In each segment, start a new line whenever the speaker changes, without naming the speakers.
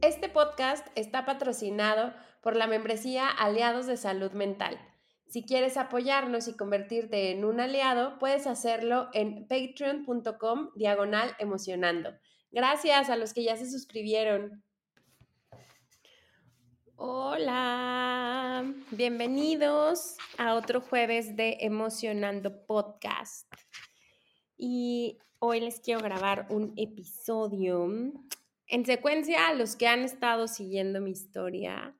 Este podcast está patrocinado por la membresía Aliados de Salud Mental. Si quieres apoyarnos y convertirte en un aliado, puedes hacerlo en patreon.com diagonal emocionando. Gracias a los que ya se suscribieron. Hola, bienvenidos a otro jueves de Emocionando Podcast. Y hoy les quiero grabar un episodio en secuencia, a los que han estado siguiendo mi historia,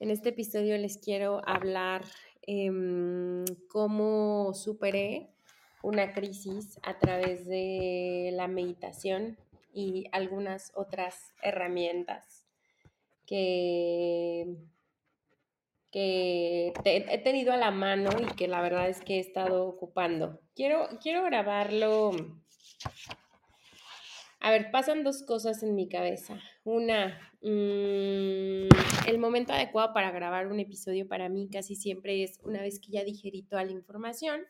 en este episodio les quiero hablar eh, cómo superé una crisis a través de la meditación y algunas otras herramientas que, que he tenido a la mano y que la verdad es que he estado ocupando. Quiero, quiero grabarlo a ver, pasan dos cosas en mi cabeza. Una, mm, el momento adecuado para grabar un episodio para mí casi siempre es una vez que ya digerí toda la información,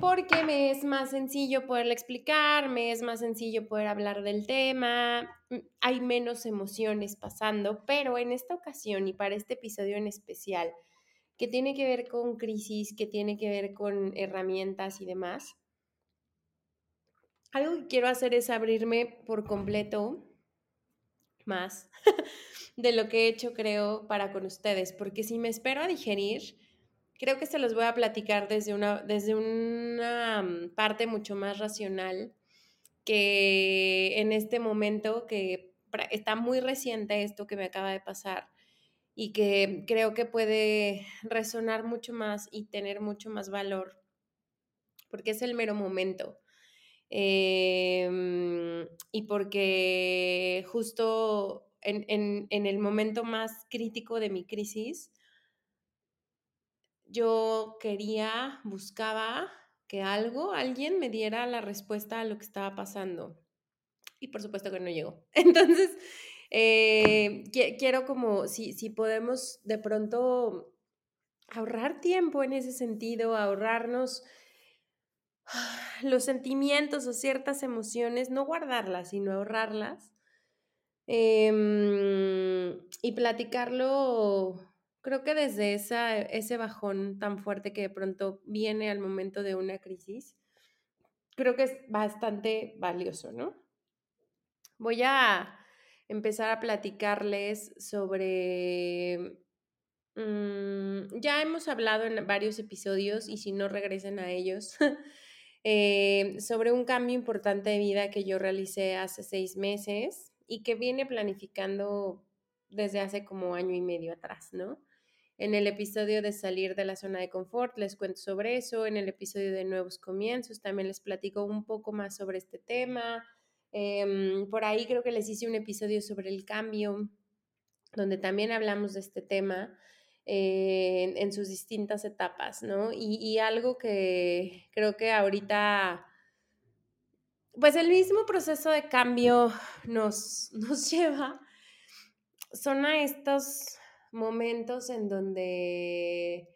porque me es más sencillo poderle explicar, me es más sencillo poder hablar del tema, mm, hay menos emociones pasando, pero en esta ocasión y para este episodio en especial, que tiene que ver con crisis, que tiene que ver con herramientas y demás, algo que quiero hacer es abrirme por completo más de lo que he hecho, creo, para con ustedes, porque si me espero a digerir, creo que se los voy a platicar desde una, desde una mm, parte mucho más racional que en este momento que está muy reciente esto que me acaba de pasar y que creo que puede resonar mucho más y tener mucho más valor, porque es el mero momento. Em, y porque justo en, el momento más crítico de mi crisis, yo quería, buscaba que algo, alguien me diera la respuesta a lo que estaba pasando. Y por supuesto que no llegó. Entonces, eh, quiero como, si, si podemos de pronto ahorrar tiempo en ese sentido, ahorrarnos los sentimientos o ciertas emociones, no guardarlas, sino ahorrarlas. Em, y platicarlo, creo que desde esa, ese bajón tan fuerte que de pronto viene al momento de una crisis, creo que es bastante valioso, ¿no? Voy a empezar a platicarles sobre... Mm, ya hemos hablado en varios episodios y si no regresen a ellos, Eh, sobre un cambio importante de vida que yo realicé hace seis meses y que viene planificando desde hace como año y medio atrás, ¿no? En el episodio de salir de la zona de confort les cuento sobre eso, en el episodio de nuevos comienzos también les platico un poco más sobre este tema. Em, por ahí creo que les hice un episodio sobre el cambio, donde también hablamos de este tema en, sus distintas etapas, ¿no? Y, algo que creo que ahorita, pues el mismo proceso de cambio nos, nos lleva, son a estos momentos en donde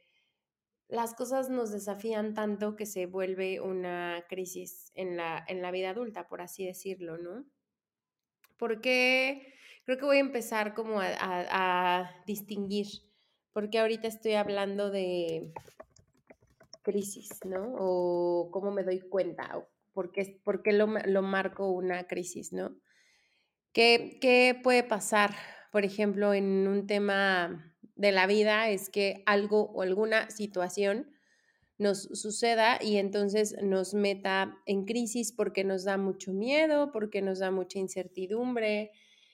las cosas nos desafían tanto que se vuelve una crisis en la, en la vida adulta, por así decirlo, ¿no? Porque creo que voy a empezar como a distinguir porque ahorita estoy hablando de crisis, ¿no? O cómo me doy cuenta, o por qué, lo, marco una crisis, ¿no? ¿Qué, ¿Qué puede pasar, por ejemplo, en un tema de la vida? Es que algo o alguna situación nos suceda y entonces nos meta en crisis porque nos da mucho miedo, porque nos da mucha incertidumbre,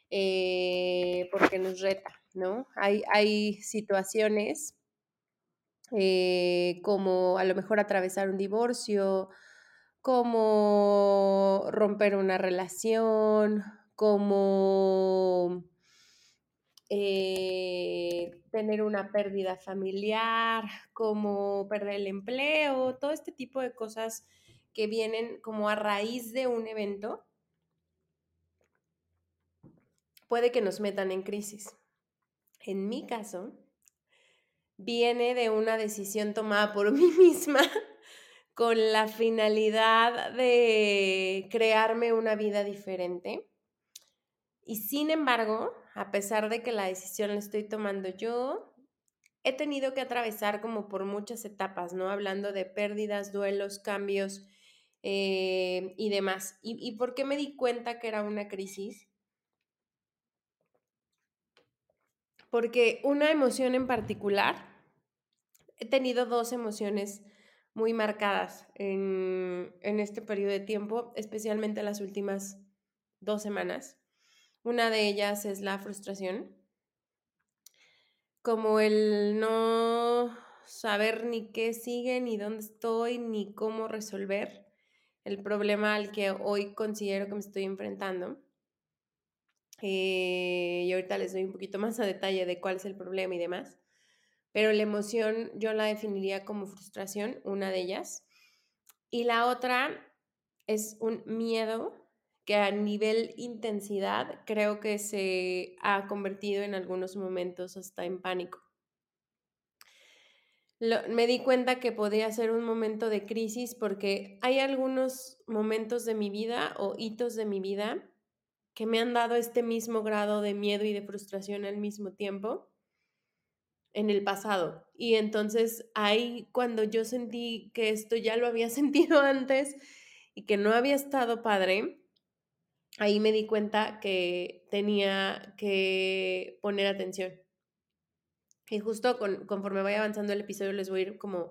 eh, porque nos reta, ¿no? Hay, hay situaciones eh, como a lo mejor atravesar un divorcio, como romper una relación, como eh, tener una pérdida familiar, como perder el empleo, todo este tipo de cosas que vienen como a raíz de un evento, puede que nos metan en crisis. En mi caso, viene de una decisión tomada por mí misma con la finalidad de crearme una vida diferente. Y sin embargo, a pesar de que la decisión la estoy tomando yo, he tenido que atravesar como por muchas etapas, ¿no? Hablando de pérdidas, duelos, cambios eh, y demás. ¿Y, ¿Y por qué me di cuenta que era una crisis? Porque una emoción en particular, he tenido dos emociones muy marcadas en, este periodo de tiempo, especialmente las últimas dos semanas. Una de ellas es la frustración, como el no saber ni qué sigue, ni dónde estoy, ni cómo resolver el problema al que hoy considero que me estoy enfrentando. Eh, y ahorita les doy un poquito más a detalle de cuál es el problema y demás pero la emoción yo la definiría como frustración, una de ellas. Y la otra es un miedo que a nivel intensidad creo que se ha convertido en algunos momentos hasta en pánico. me di cuenta que podía ser un momento de crisis porque hay algunos momentos de mi vida o hitos de mi vida que me han dado este mismo grado de miedo y de frustración al mismo tiempo en el pasado. Y entonces ahí cuando yo sentí que esto ya lo había sentido antes y que no había estado padre, ahí me di cuenta que tenía que poner atención. Y justo conforme vaya avanzando el episodio les voy a ir como,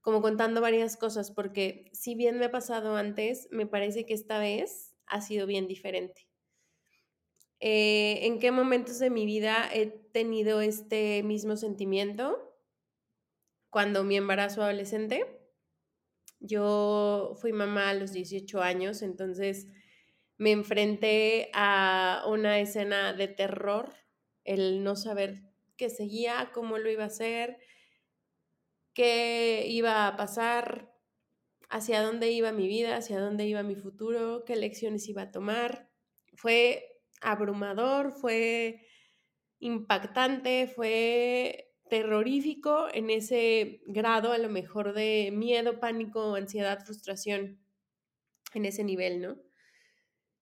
como contando varias cosas, porque si bien me ha pasado antes, me parece que esta vez ha sido bien diferente. Eh, en qué momentos de mi vida he tenido este mismo sentimiento. Cuando mi embarazo adolescente, yo fui mamá a los 18 años, entonces me enfrenté a una escena de terror, el no saber qué seguía, cómo lo iba a hacer, qué iba a pasar, hacia dónde iba mi vida, hacia dónde iba mi futuro, qué lecciones iba a tomar. Fue abrumador, fue impactante, fue terrorífico en ese grado a lo mejor de miedo, pánico, ansiedad, frustración, en ese nivel, ¿no?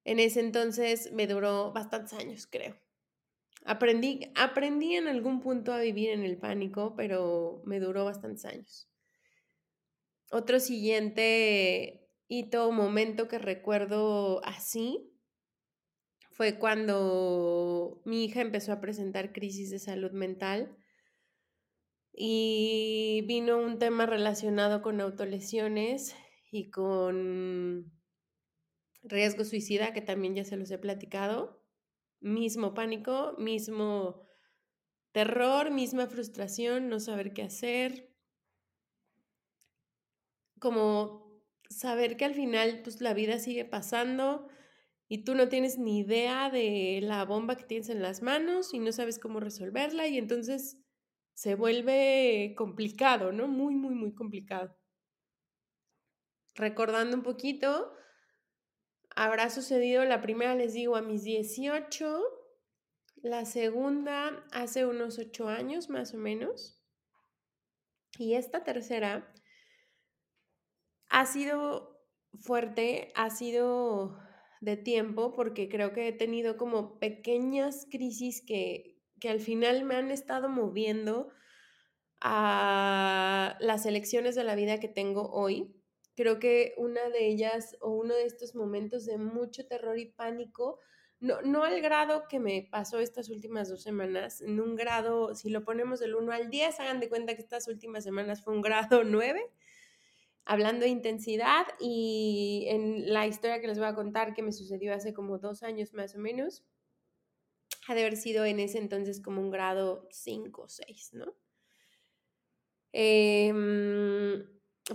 En ese entonces me duró bastantes años, creo. Aprendí, aprendí en algún punto a vivir en el pánico, pero me duró bastantes años. Otro siguiente hito, momento que recuerdo así, fue cuando mi hija empezó a presentar crisis de salud mental y vino un tema relacionado con autolesiones y con riesgo suicida, que también ya se los he platicado. Mismo pánico, mismo terror, misma frustración, no saber qué hacer. Como saber que al final pues la vida sigue pasando, y tú no tienes ni idea de la bomba que tienes en las manos y no sabes cómo resolverla y entonces se vuelve complicado, ¿no? Muy, muy, muy complicado. Recordando un poquito, habrá sucedido la primera, les digo, a mis 18, la segunda hace unos 8 años más o menos, y esta tercera ha sido fuerte, ha sido de tiempo porque creo que he tenido como pequeñas crisis que, que al final me han estado moviendo a las elecciones de la vida que tengo hoy. Creo que una de ellas o uno de estos momentos de mucho terror y pánico, no, no al grado que me pasó estas últimas dos semanas, en un grado, si lo ponemos del 1 al 10, hagan de cuenta que estas últimas semanas fue un grado 9 hablando de intensidad y en la historia que les voy a contar que me sucedió hace como dos años más o menos, ha de haber sido en ese entonces como un grado 5 o 6, ¿no? Em,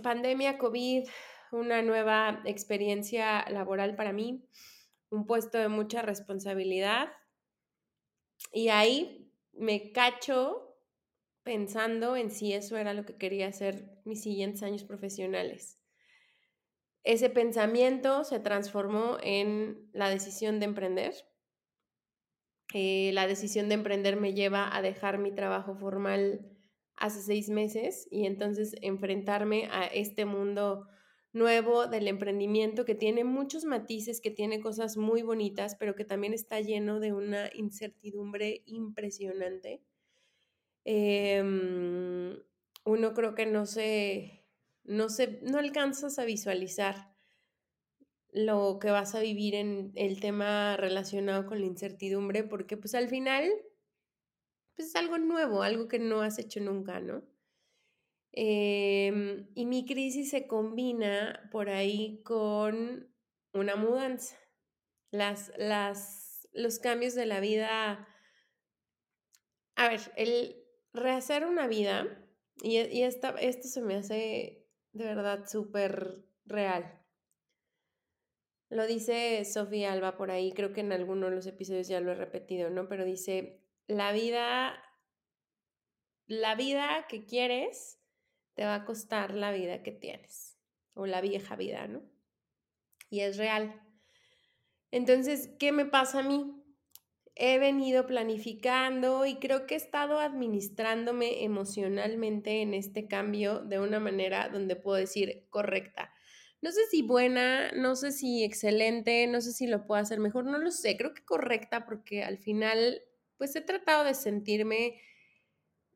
pandemia, COVID, una nueva experiencia laboral para mí, un puesto de mucha responsabilidad y ahí me cacho pensando en si eso era lo que quería hacer mis siguientes años profesionales. Ese pensamiento se transformó en la decisión de emprender. Eh, la decisión de emprender me lleva a dejar mi trabajo formal hace seis meses y entonces enfrentarme a este mundo nuevo del emprendimiento que tiene muchos matices, que tiene cosas muy bonitas, pero que también está lleno de una incertidumbre impresionante. Em, uno creo que no se, no se, no alcanzas a visualizar lo que vas a vivir en el tema relacionado con la incertidumbre, porque pues al final, pues es algo nuevo, algo que no has hecho nunca, ¿no? Em, y mi crisis se combina por ahí con una mudanza. Las, las, los cambios de la vida. A ver, el rehacer una vida, y, y esta, esto se me hace de verdad súper real. Lo dice Sofía Alba por ahí, creo que en alguno de los episodios ya lo he repetido, ¿no? Pero dice, la vida, la vida que quieres te va a costar la vida que tienes o la vieja vida, ¿no? Y es real. Entonces, ¿qué me pasa a mí? He venido planificando y creo que he estado administrándome emocionalmente en este cambio de una manera donde puedo decir correcta. No sé si buena, no sé si excelente, no sé si lo puedo hacer mejor, no lo sé, creo que correcta porque al final pues he tratado de sentirme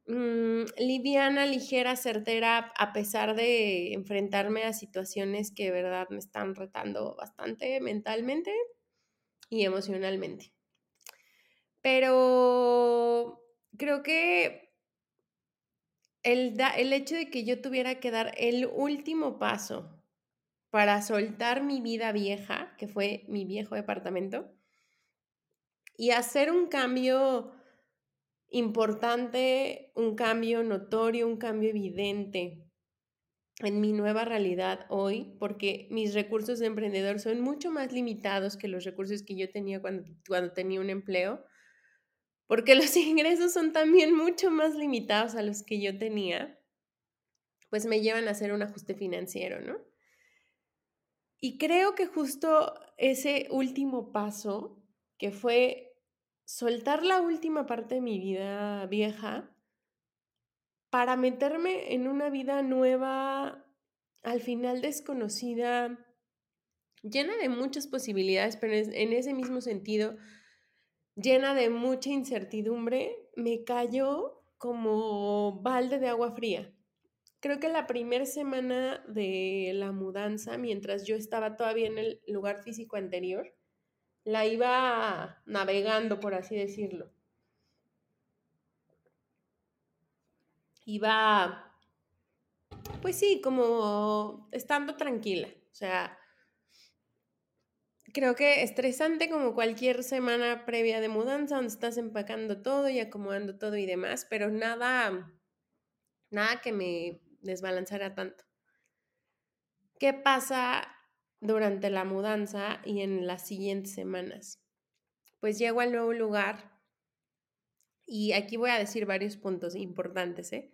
Mm, liviana, ligera, certera, a pesar de enfrentarme a situaciones que de verdad me están retando bastante mentalmente y emocionalmente. Pero creo que el, el hecho de que yo tuviera que dar el último paso para soltar mi vida vieja, que fue mi viejo departamento, y hacer un cambio importante, un cambio notorio, un cambio evidente en mi nueva realidad hoy, porque mis recursos de emprendedor son mucho más limitados que los recursos que yo tenía cuando, cuando tenía un empleo, porque los ingresos son también mucho más limitados a los que yo tenía, pues me llevan a hacer un ajuste financiero, ¿no? Y creo que justo ese último paso, que fue soltar la última parte de mi vida vieja para meterme en una vida nueva, al final desconocida, llena de muchas posibilidades, pero en ese mismo sentido, llena de mucha incertidumbre, me cayó como balde de agua fría. Creo que la primera semana de la mudanza, mientras yo estaba todavía en el lugar físico anterior, la iba navegando, por así decirlo. Iba, pues sí, como estando tranquila. O sea, creo que estresante como cualquier semana previa de mudanza, donde estás empacando todo y acomodando todo y demás, pero nada, nada que me desbalanzara tanto. ¿Qué pasa durante la mudanza y en las siguientes semanas. Pues llego al nuevo lugar y aquí voy a decir varios puntos importantes, ¿eh?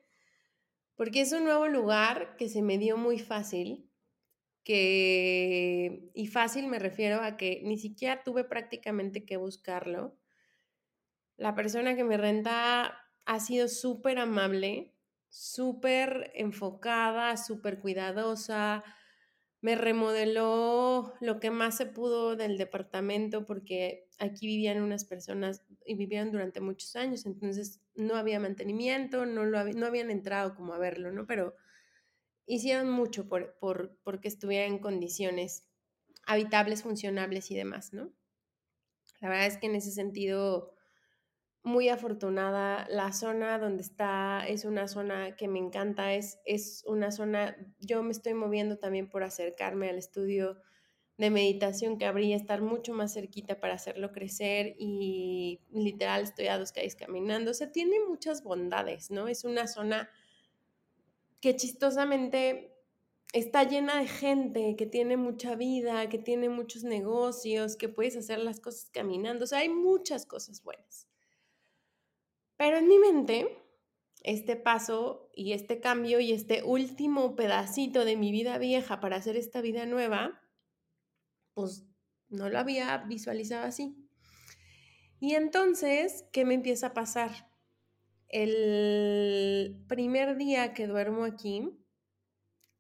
Porque es un nuevo lugar que se me dio muy fácil, que, y fácil me refiero a que ni siquiera tuve prácticamente que buscarlo. La persona que me renta ha sido súper amable, súper enfocada, súper cuidadosa, me remodeló lo que más se pudo del departamento porque aquí vivían unas personas y vivían durante muchos años, entonces no había mantenimiento, no, lo no habían entrado como a verlo, ¿no? Pero hicieron mucho por, por, porque estuviera en condiciones habitables, funcionables y demás, ¿no? La verdad es que en ese sentido muy afortunada. La zona donde está es una zona que me encanta, es, es una zona, yo me estoy moviendo también por acercarme al estudio de meditación que habría estar mucho más cerquita para hacerlo crecer y literal estoy a dos calles caminando. O sea, tiene muchas bondades, ¿no? Es una zona que chistosamente está llena de gente, que tiene mucha vida, que tiene muchos negocios, que puedes hacer las cosas caminando. O sea, hay muchas cosas buenas. Pero en mi mente, este paso y este cambio y este último pedacito de mi vida vieja para hacer esta vida nueva, pues no lo había visualizado así. Y entonces, ¿qué me empieza a pasar? El primer día que duermo aquí,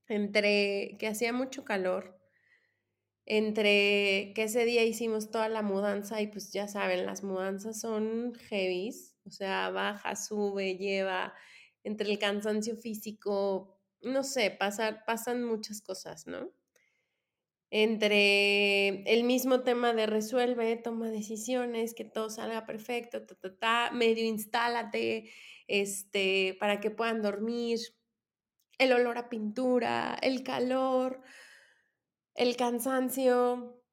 entre que hacía mucho calor, entre que ese día hicimos toda la mudanza y pues ya saben, las mudanzas son heavies, o sea, baja, sube, lleva, entre el cansancio físico, no sé, pasan muchas cosas, ¿no? Entre el mismo tema de resuelve, toma decisiones, que todo salga perfecto, ta, ta, ta, medio instálate, este, para que puedan dormir, el olor a pintura, el calor, el cansancio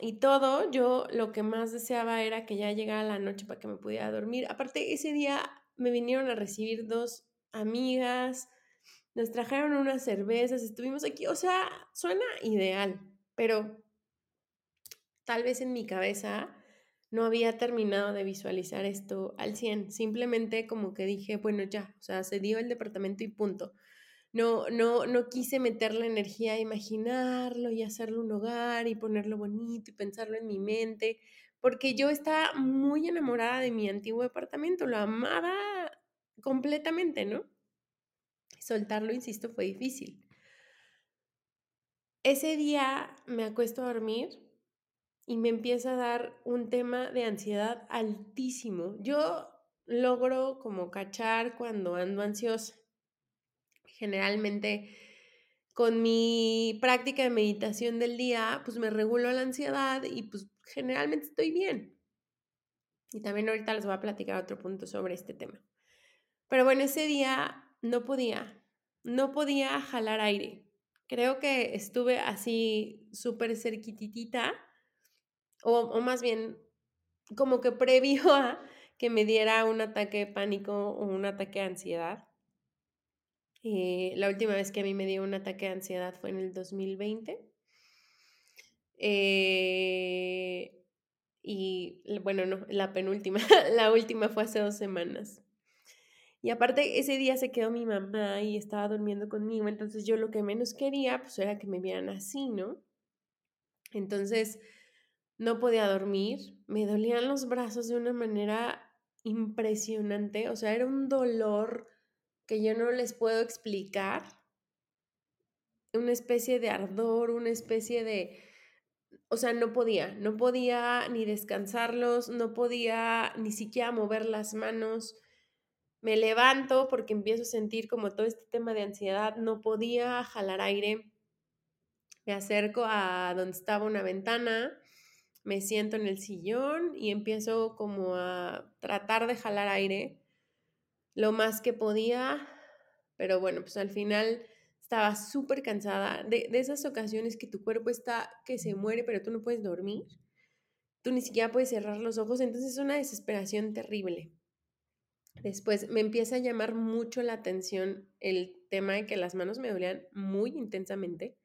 y todo, yo lo que más deseaba era que ya llegara la noche para que me pudiera dormir. Aparte, ese día me vinieron a recibir dos amigas, nos trajeron unas cervezas, estuvimos aquí, o sea, suena ideal, pero tal vez en mi cabeza no había terminado de visualizar esto al 100, simplemente como que dije, bueno, ya, o sea, se dio el departamento y punto no, no, no quise meter la energía a imaginarlo y hacerlo un hogar y ponerlo bonito y pensarlo en mi mente, porque yo estaba muy enamorada de mi antiguo departamento, lo amaba completamente, ¿no? Soltarlo, insisto, fue difícil. Ese día me acuesto a dormir y me empieza a dar un tema de ansiedad altísimo. Yo logro como cachar cuando ando ansiosa generalmente con mi práctica de meditación del día, pues me regulo la ansiedad y pues generalmente estoy bien. Y también ahorita les voy a platicar otro punto sobre este tema. Pero bueno, ese día no podía, no podía jalar aire. Creo que estuve así súper cerquititita, o, o más bien como que previo a que me diera un ataque de pánico o un ataque de ansiedad. Eh, la última vez que a mí me dio un ataque de ansiedad fue en el 2020. Eh, y bueno, no, la penúltima, la última fue hace dos semanas. Y aparte, ese día se quedó mi mamá y estaba durmiendo conmigo, entonces yo lo que menos quería, pues era que me vieran así, ¿no? Entonces, no podía dormir, me dolían los brazos de una manera impresionante, o sea, era un dolor que yo no les puedo explicar, una especie de ardor, una especie de, o sea, no podía, no podía ni descansarlos, no podía ni siquiera mover las manos. Me levanto porque empiezo a sentir como todo este tema de ansiedad, no podía jalar aire. Me acerco a donde estaba una ventana, me siento en el sillón y empiezo como a tratar de jalar aire lo más que podía, pero bueno, pues al final estaba súper cansada de, de, esas ocasiones que tu cuerpo está que se muere, pero tú no puedes dormir, tú ni siquiera puedes cerrar los ojos, entonces es una desesperación terrible. Después me empieza a llamar mucho la atención el tema de que las manos me dolían muy intensamente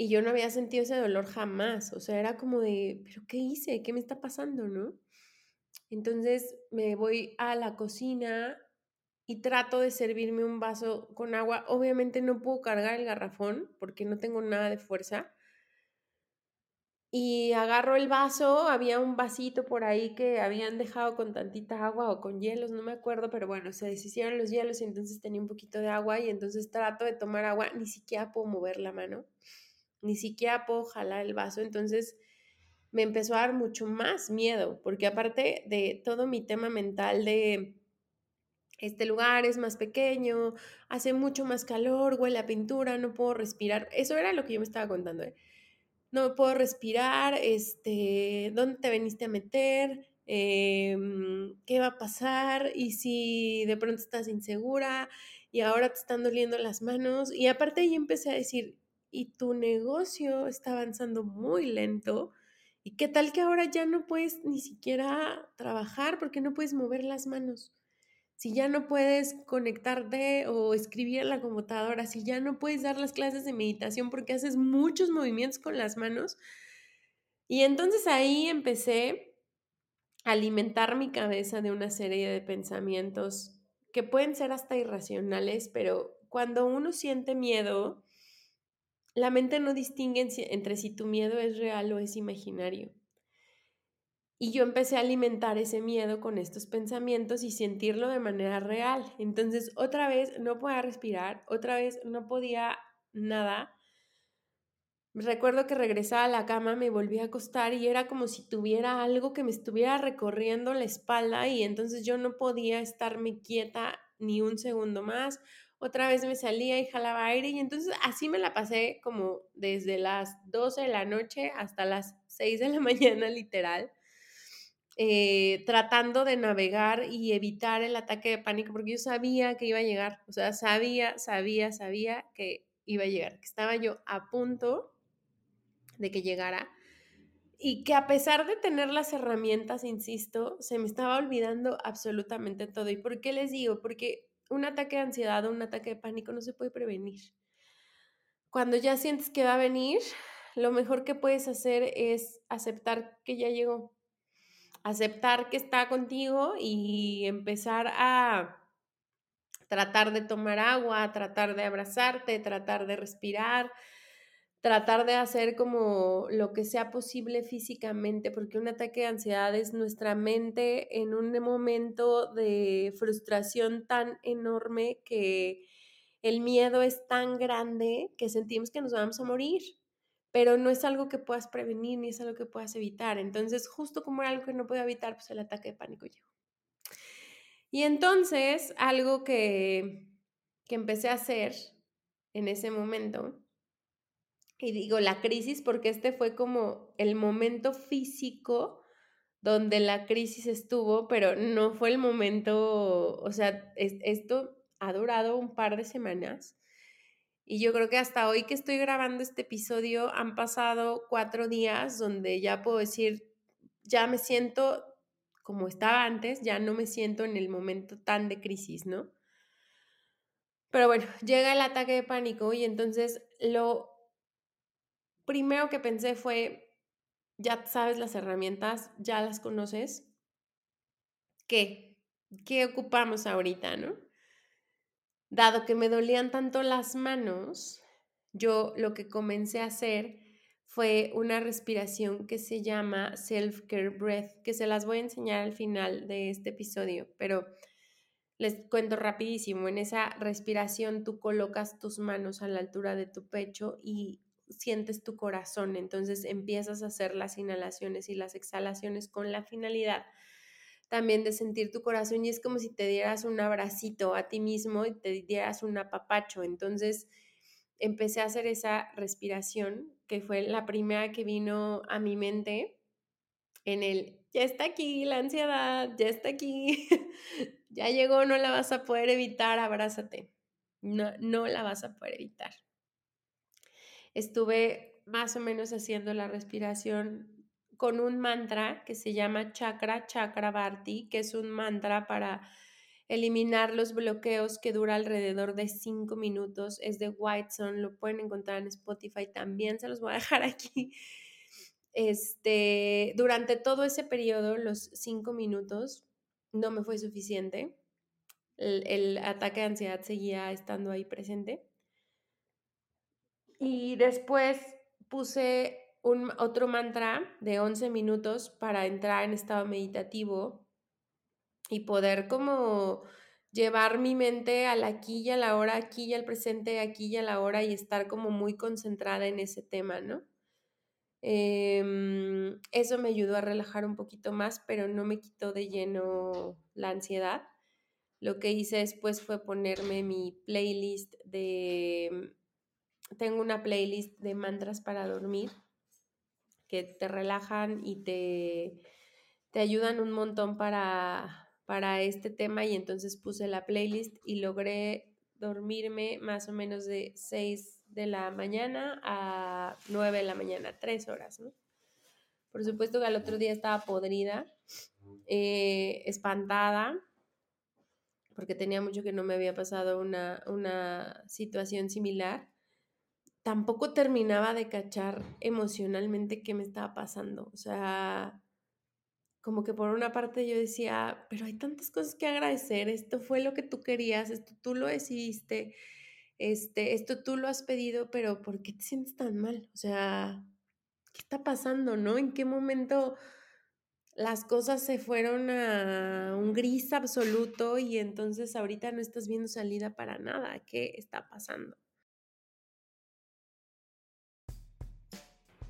y yo no había sentido ese dolor jamás, o sea, era como de, pero ¿qué hice? ¿Qué me está pasando? ¿No? Entonces me voy a la cocina y trato de servirme un vaso con agua. Obviamente no puedo cargar el garrafón porque no tengo nada de fuerza. Y agarro el vaso, había un vasito por ahí que habían dejado con tantita agua o con hielos, no me acuerdo, pero bueno, se deshicieron los hielos y entonces tenía un poquito de agua y entonces trato de tomar agua, ni siquiera puedo mover la mano, ni siquiera puedo jalar el vaso, entonces me empezó a dar mucho más miedo, porque aparte de todo mi tema mental de este lugar es más pequeño, hace mucho más calor, huele a pintura, no puedo respirar. Eso era lo que yo me estaba contando. ¿eh? No puedo respirar, este, ¿dónde te veniste a meter? Em, ¿Qué va a pasar? Y si de pronto estás insegura y ahora te están doliendo las manos. Y aparte ahí empecé a decir, y tu negocio está avanzando muy lento ¿Y qué tal que ahora ya no puedes ni siquiera trabajar porque no puedes mover las manos? Si ya no puedes conectarte o escribir en la computadora, si ya no puedes dar las clases de meditación porque haces muchos movimientos con las manos. Y entonces ahí empecé alimentar mi cabeza de una serie de pensamientos que pueden ser hasta irracionales, pero cuando uno siente miedo, la mente no distingue entre si tu miedo es real o es imaginario. Y yo empecé a alimentar ese miedo con estos pensamientos y sentirlo de manera real. Entonces, otra vez no podía respirar, otra vez no podía nada. Recuerdo que regresaba a la cama, me volví a acostar y era como si tuviera algo que me estuviera recorriendo la espalda y entonces yo no podía estarme quieta ni un segundo más. Otra vez me salía y jalaba aire y entonces así me la pasé como desde las 12 de la noche hasta las 6 de la mañana literal. Eh, tratando de navegar y evitar el ataque de pánico, porque yo sabía que iba a llegar, o sea, sabía, sabía, sabía que iba a llegar, que estaba yo a punto de que llegara y que a pesar de tener las herramientas, insisto, se me estaba olvidando absolutamente todo. ¿Y por qué les digo? Porque un ataque de ansiedad o un ataque de pánico no se puede prevenir. Cuando ya sientes que va a venir, lo mejor que puedes hacer es aceptar que ya llegó, aceptar que está contigo y empezar a tratar de tomar agua, tratar de abrazarte, tratar de respirar, tratar de hacer como lo que sea posible físicamente, porque un ataque de ansiedad es nuestra mente en un momento de frustración tan enorme que el miedo es tan grande que sentimos que nos vamos a morir, pero no es algo que puedas prevenir ni es algo que puedas evitar. Entonces, justo como era algo que no puedo evitar, pues el ataque de pánico llegó. Y entonces, algo que, que empecé a hacer en ese momento y digo la crisis porque este fue como el momento físico donde la crisis estuvo, pero no fue el momento, o sea, esto ha durado un par de semanas. Y yo creo que hasta hoy que estoy grabando este episodio han pasado cuatro días donde ya puedo decir, ya me siento como estaba antes, ya no me siento en el momento tan de crisis, ¿no? Pero bueno, llega el ataque de pánico y entonces lo primero que pensé fue, ya sabes las herramientas, ya las conoces. ¿Qué? ¿Qué ocupamos ahorita, no? Dado que me dolían tanto las manos, yo lo que comencé a hacer fue una respiración que se llama Self-Care Breath, que se las voy a enseñar al final de este episodio, pero les cuento rapidísimo. En esa respiración tú colocas tus manos a la altura de tu pecho y sientes tu corazón, entonces empiezas a hacer las inhalaciones y las exhalaciones con la finalidad también de sentir tu corazón y es como si te dieras un abracito a ti mismo y te dieras un apapacho. Entonces empecé a hacer esa respiración, que fue la primera que vino a mi mente en el, ya está aquí la ansiedad, ya está aquí, ya llegó, no la vas a poder evitar, abrázate. No, no la vas a poder evitar estuve más o menos haciendo la respiración con un mantra que se llama Chakra Chakra Bharti, que es un mantra para eliminar los bloqueos que dura alrededor de cinco minutos. Es de White lo pueden encontrar en Spotify también, se los voy a dejar aquí. Este, durante todo ese periodo, los cinco minutos, no me fue suficiente. el ataque de ansiedad seguía estando ahí presente. Y después puse un, otro mantra de 11 minutos para entrar en estado meditativo y poder como llevar mi mente al aquí y a la hora, aquí y al presente, aquí y a la hora y estar como muy concentrada en ese tema, ¿no? Em, eso me ayudó a relajar un poquito más, pero no me quitó de lleno la ansiedad. Lo que hice después fue ponerme mi playlist de tengo una playlist de mantras para dormir que te relajan y te, te ayudan un montón para, para este tema y entonces puse la playlist y logré dormirme más o menos de 6 de la mañana a 9 de la mañana, 3 horas, ¿no? Por supuesto que al otro día estaba podrida, eh, espantada, porque tenía mucho que no me había pasado una, una situación similar tampoco terminaba de cachar emocionalmente qué me estaba pasando. O sea, como que por una parte yo decía, pero hay tantas cosas que agradecer, esto fue lo que tú querías, esto tú lo decidiste, este, esto tú lo has pedido, pero ¿por qué te sientes tan mal? O sea, ¿qué está pasando, no? ¿En qué momento las cosas se fueron a un gris absoluto y entonces ahorita no estás viendo salida para nada? ¿Qué está pasando?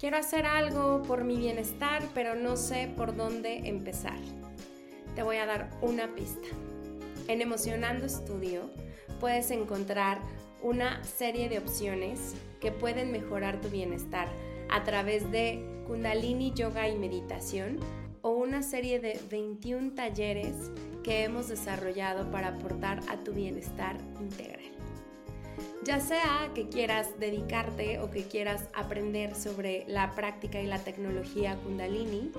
Quiero hacer algo por mi bienestar, pero no sé por dónde empezar. Te voy a dar una pista. En Emocionando Estudio puedes encontrar una serie de opciones que pueden mejorar tu bienestar a través de Kundalini Yoga y Meditación o una serie de 21 talleres que hemos desarrollado para aportar a tu bienestar integral. Ya sea que quieras dedicarte o que quieras aprender sobre la práctica y la tecnología Kundalini,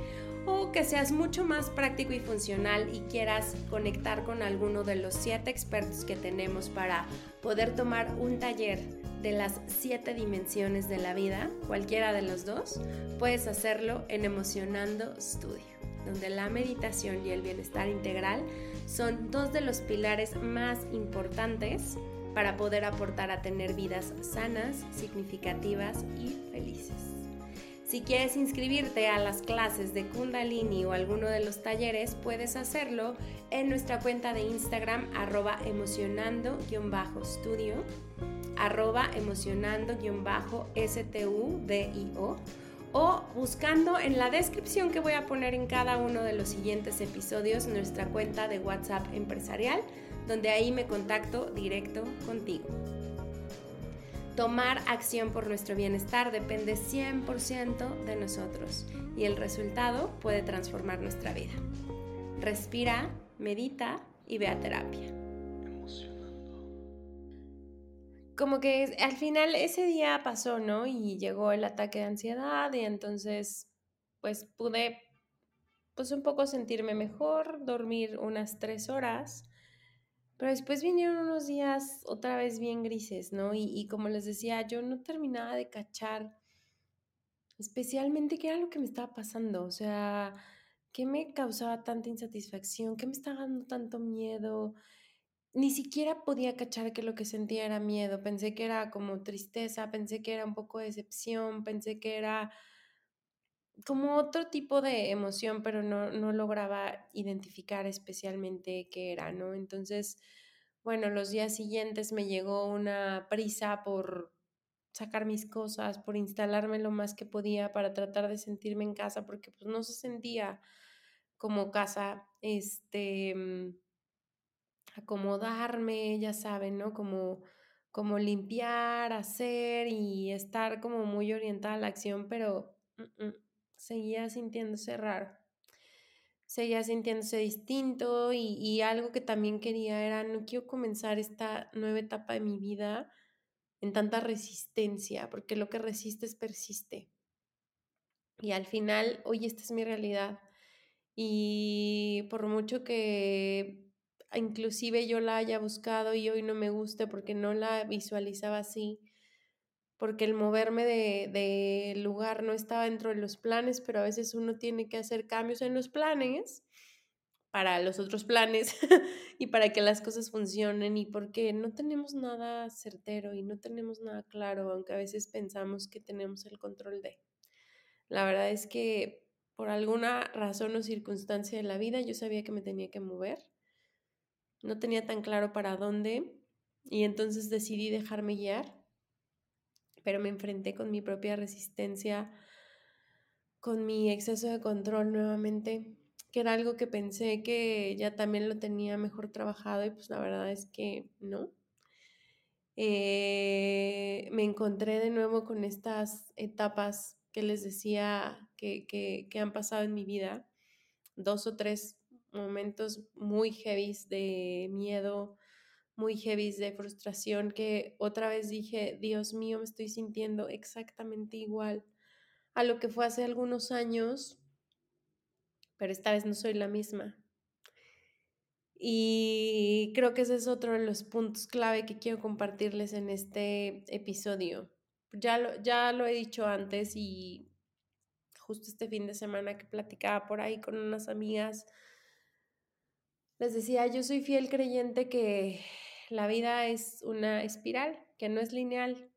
o que seas mucho más práctico y funcional y quieras conectar con alguno de los siete expertos que tenemos para poder tomar un taller de las siete dimensiones de la vida, cualquiera de los dos, puedes hacerlo en Emocionando Studio, donde la meditación y el bienestar integral son dos de los pilares más importantes para poder aportar a tener vidas sanas, significativas y felices. Si quieres inscribirte a las clases de Kundalini o alguno de los talleres, puedes hacerlo en nuestra cuenta de Instagram arroba emocionando-studio arroba emocionando-studio o buscando en la descripción que voy a poner en cada uno de los siguientes episodios nuestra cuenta de WhatsApp empresarial donde ahí me contacto directo contigo. Tomar acción por nuestro bienestar depende 100% de nosotros y el resultado puede transformar nuestra vida. Respira, medita y ve a terapia.
Como que al final ese día pasó, ¿no? Y llegó el ataque de ansiedad y entonces pues pude pues un poco sentirme mejor, dormir unas tres horas pero después vinieron unos días otra vez bien grises, ¿no? Y, como les decía, yo no terminaba de cachar especialmente qué era lo que me estaba pasando, o sea, qué me causaba tanta insatisfacción, qué me estaba dando tanto miedo. Ni siquiera podía cachar que lo que sentía era miedo, pensé que era como tristeza, pensé que era un poco de decepción, pensé que era como otro tipo de emoción, pero no, no lograba identificar especialmente qué era, ¿no? Entonces, bueno, los días siguientes me llegó una prisa por sacar mis cosas, por instalarme lo más que podía para tratar de sentirme en casa, porque pues no se sentía como casa, este, mm, acomodarme, ya saben, ¿no? Como, como limpiar, hacer y estar como muy orientada a la acción, pero mm, mm, seguía sintiéndose raro, seguía sintiéndose distinto y, algo que también quería era, no quiero comenzar esta nueva etapa de mi vida en tanta resistencia, porque lo que resistes persiste. Y al final, hoy esta es mi realidad. Y por mucho que inclusive yo la haya buscado y hoy no me guste porque no la visualizaba así, porque el moverme de, lugar no estaba dentro de los planes, pero a veces uno tiene que hacer cambios en los planes para los otros planes y para que las cosas funcionen y porque no tenemos nada certero y no tenemos nada claro, aunque a veces pensamos que tenemos el control de. La verdad es que por alguna razón o circunstancia de la vida yo sabía que me tenía que mover. No tenía tan claro para dónde y entonces decidí dejarme guiar pero me enfrenté con mi propia resistencia, con mi exceso de control nuevamente, que era algo que pensé que ya también lo tenía mejor trabajado y pues la verdad es que no. Eh, me encontré de nuevo con estas etapas que les decía que, que han pasado en mi vida, dos o tres momentos muy heavy de miedo, muy heavy de frustración que otra vez dije, Dios mío, me estoy sintiendo exactamente igual a lo que fue hace algunos años, pero esta vez no soy la misma. Y creo que ese es otro de los puntos clave que quiero compartirles en este episodio. Ya lo, ya lo he dicho antes y justo este fin de semana que platicaba por ahí con unas amigas, les decía, yo soy fiel creyente que la vida es una espiral, que no es lineal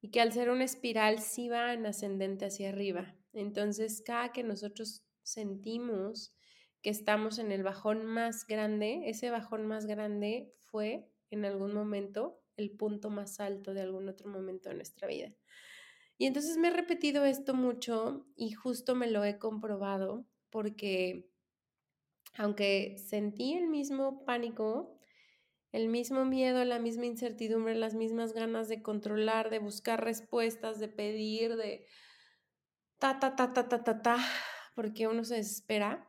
y que al ser una espiral sí va en ascendente hacia arriba. Entonces, cada que nosotros sentimos que estamos en el bajón más grande, ese bajón más grande fue en algún momento el punto más alto de algún otro momento de nuestra vida. Y entonces me he repetido esto mucho y justo me lo he comprobado porque aunque sentí el mismo pánico, el mismo miedo, la misma incertidumbre, las mismas ganas de controlar, de buscar respuestas, de pedir, de ta, ta, ta, ta, ta, ta, ta, porque uno se desespera,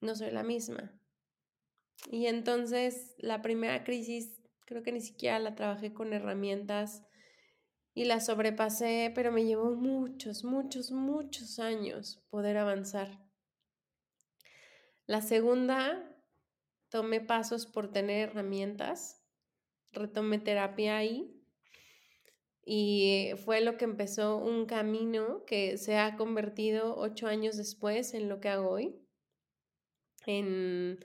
no soy la misma. Y entonces la primera crisis creo que ni siquiera la trabajé con herramientas y la sobrepasé, pero me llevó muchos, muchos, muchos años poder avanzar. La segunda, tomé pasos por tener herramientas, retomé terapia ahí y fue lo que empezó un camino que se ha convertido ocho años después en lo que hago hoy, en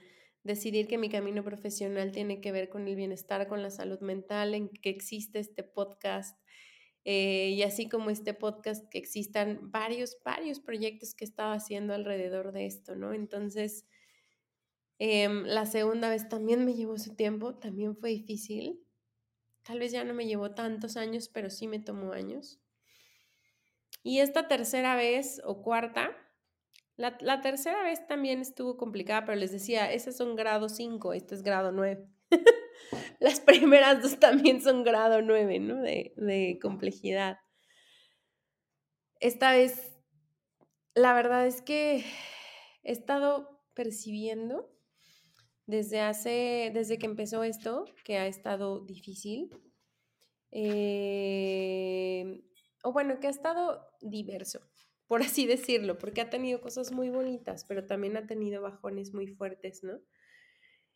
decidir que mi camino profesional tiene que ver con el bienestar, con la salud mental, en que existe este podcast. Eh, y así como este podcast, que existan varios, varios proyectos que he estado haciendo alrededor de esto, ¿no? Entonces, Em, la segunda vez también me llevó su tiempo, también fue difícil. Tal vez ya no me llevó tantos años, pero sí me tomó años. Y esta tercera vez o cuarta, la, la tercera vez también estuvo complicada, pero les decía, esas son grado 5, este es grado 9. Las primeras dos también son grado 9, ¿no? De, de complejidad. Esta vez, la verdad es que he estado percibiendo desde hace, desde que empezó esto, que ha estado difícil, eh, o bueno, que ha estado diverso, por así decirlo, porque ha tenido cosas muy bonitas, pero también ha tenido bajones muy fuertes, ¿no?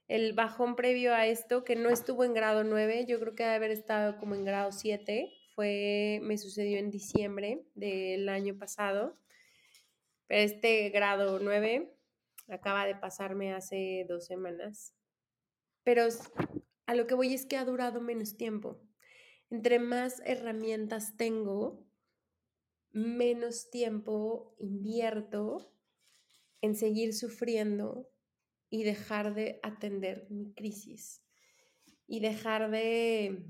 El bajón previo a esto, que no estuvo en grado 9, yo creo que debe haber estado como en grado 7, fue, me sucedió en diciembre del año pasado. Pero este grado 9 acaba de pasarme hace dos semanas, pero a lo que voy es que ha durado menos tiempo. Entre más herramientas tengo, menos tiempo invierto en seguir sufriendo y dejar de atender mi crisis y dejar de,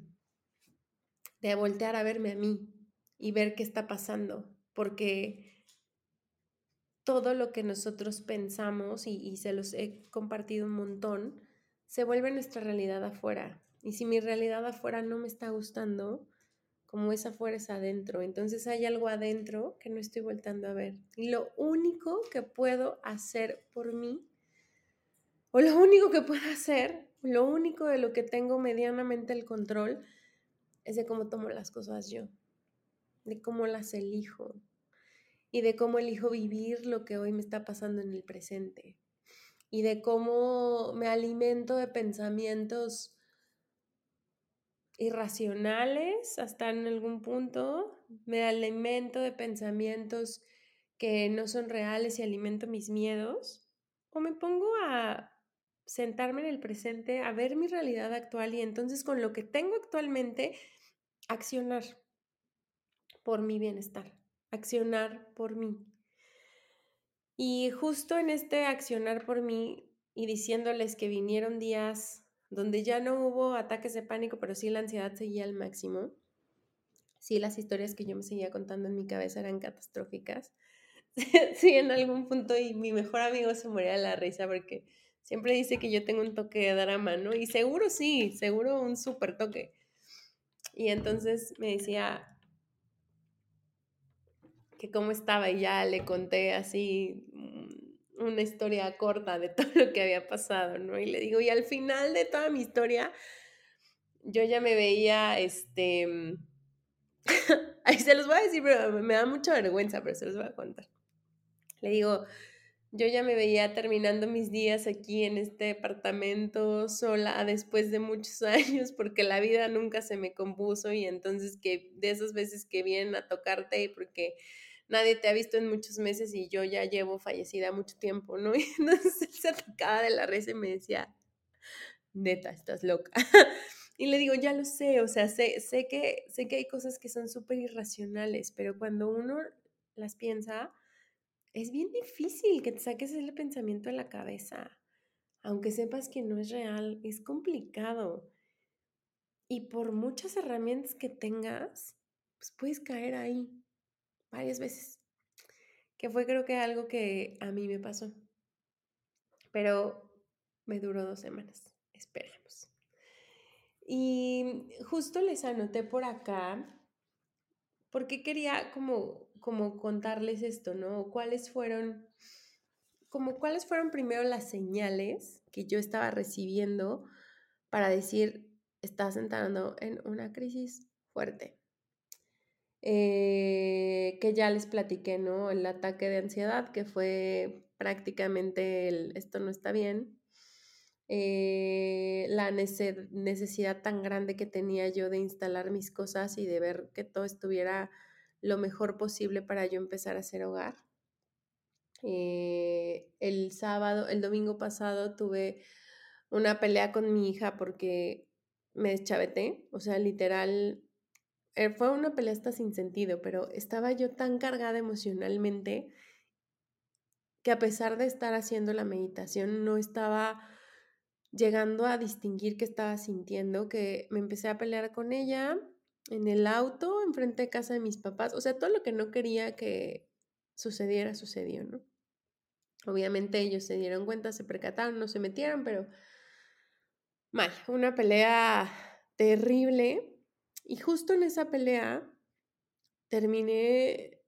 de voltear a verme a mí y ver qué está pasando, porque todo lo que nosotros pensamos, y, se los he compartido un montón, se vuelve nuestra realidad afuera. Y si mi realidad afuera no me está gustando, como es afuera es adentro. Entonces hay algo adentro que no estoy voltando a ver. Y lo único que puedo hacer por mí, o lo único que puedo hacer, lo único de lo que tengo medianamente el control, es de cómo tomo las cosas yo, de cómo las elijo, y de cómo elijo vivir lo que hoy me está pasando en el presente y de cómo me alimento de pensamientos irracionales hasta en algún punto, me alimento de pensamientos que no son reales y alimento mis miedos, o me pongo a sentarme en el presente, a ver mi realidad actual y entonces con lo que tengo actualmente, accionar por mi bienestar accionar por mí. Y justo en este accionar por mí y diciéndoles que vinieron días donde ya no hubo ataques de pánico, pero sí la ansiedad seguía al máximo. Sí, las historias que yo me seguía contando en mi cabeza eran catastróficas. sí, en algún punto y mi mejor amigo se moría de la risa porque siempre dice que yo tengo un toque de drama, ¿no? Y seguro sí, seguro un súper toque. Y entonces me decía, que cómo estaba y ya le conté así mm, una historia corta de todo lo que había pasado, ¿no? Y le digo, y al final de toda mi historia, yo ya me veía, este, ahí se los voy a decir, pero me da mucha vergüenza, pero se los voy a contar. Le digo, yo ya me veía terminando mis días aquí en este departamento sola después de muchos años porque la vida nunca se me compuso y entonces que de esas veces que vienen a tocarte porque nadie te ha visto en muchos meses y yo ya llevo fallecida mucho tiempo, ¿no? Y entonces él se atacaba de la risa y me decía, neta, estás loca. y le digo, ya lo sé, o sea, sé, sé, que, sé que hay cosas que son súper irracionales, pero cuando uno las piensa, es bien difícil que te saques el pensamiento de la cabeza. Aunque sepas que no es real, es complicado. Y por muchas herramientas que tengas, pues puedes caer ahí varias veces. Que fue creo que algo que a mí me pasó. Pero me duró dos semanas. Esperemos. Y justo les anoté por acá porque quería como, como contarles esto, ¿no? ¿Cuáles fueron, como cuáles fueron primero las señales que yo estaba recibiendo para decir, estás entrando en una crisis fuerte? Eh, que ya les platiqué, ¿no? El ataque de ansiedad, que fue prácticamente el, esto no está bien. Eh, la necesidad tan grande que tenía yo de instalar mis cosas y de ver que todo estuviera lo mejor posible para yo empezar a hacer hogar. Eh, el sábado, el domingo pasado tuve una pelea con mi hija porque me deschaveté, o sea, literal fue una pelea hasta sin sentido, pero estaba yo tan cargada emocionalmente que a pesar de estar haciendo la meditación, no estaba llegando a distinguir qué estaba sintiendo, que me empecé a pelear con ella en el auto, enfrente de casa de mis papás, o sea, todo lo que no quería que sucediera, sucedió, ¿no? Obviamente ellos se dieron cuenta, se percataron, no se metieron, pero mal, una pelea terrible y justo en esa pelea terminé,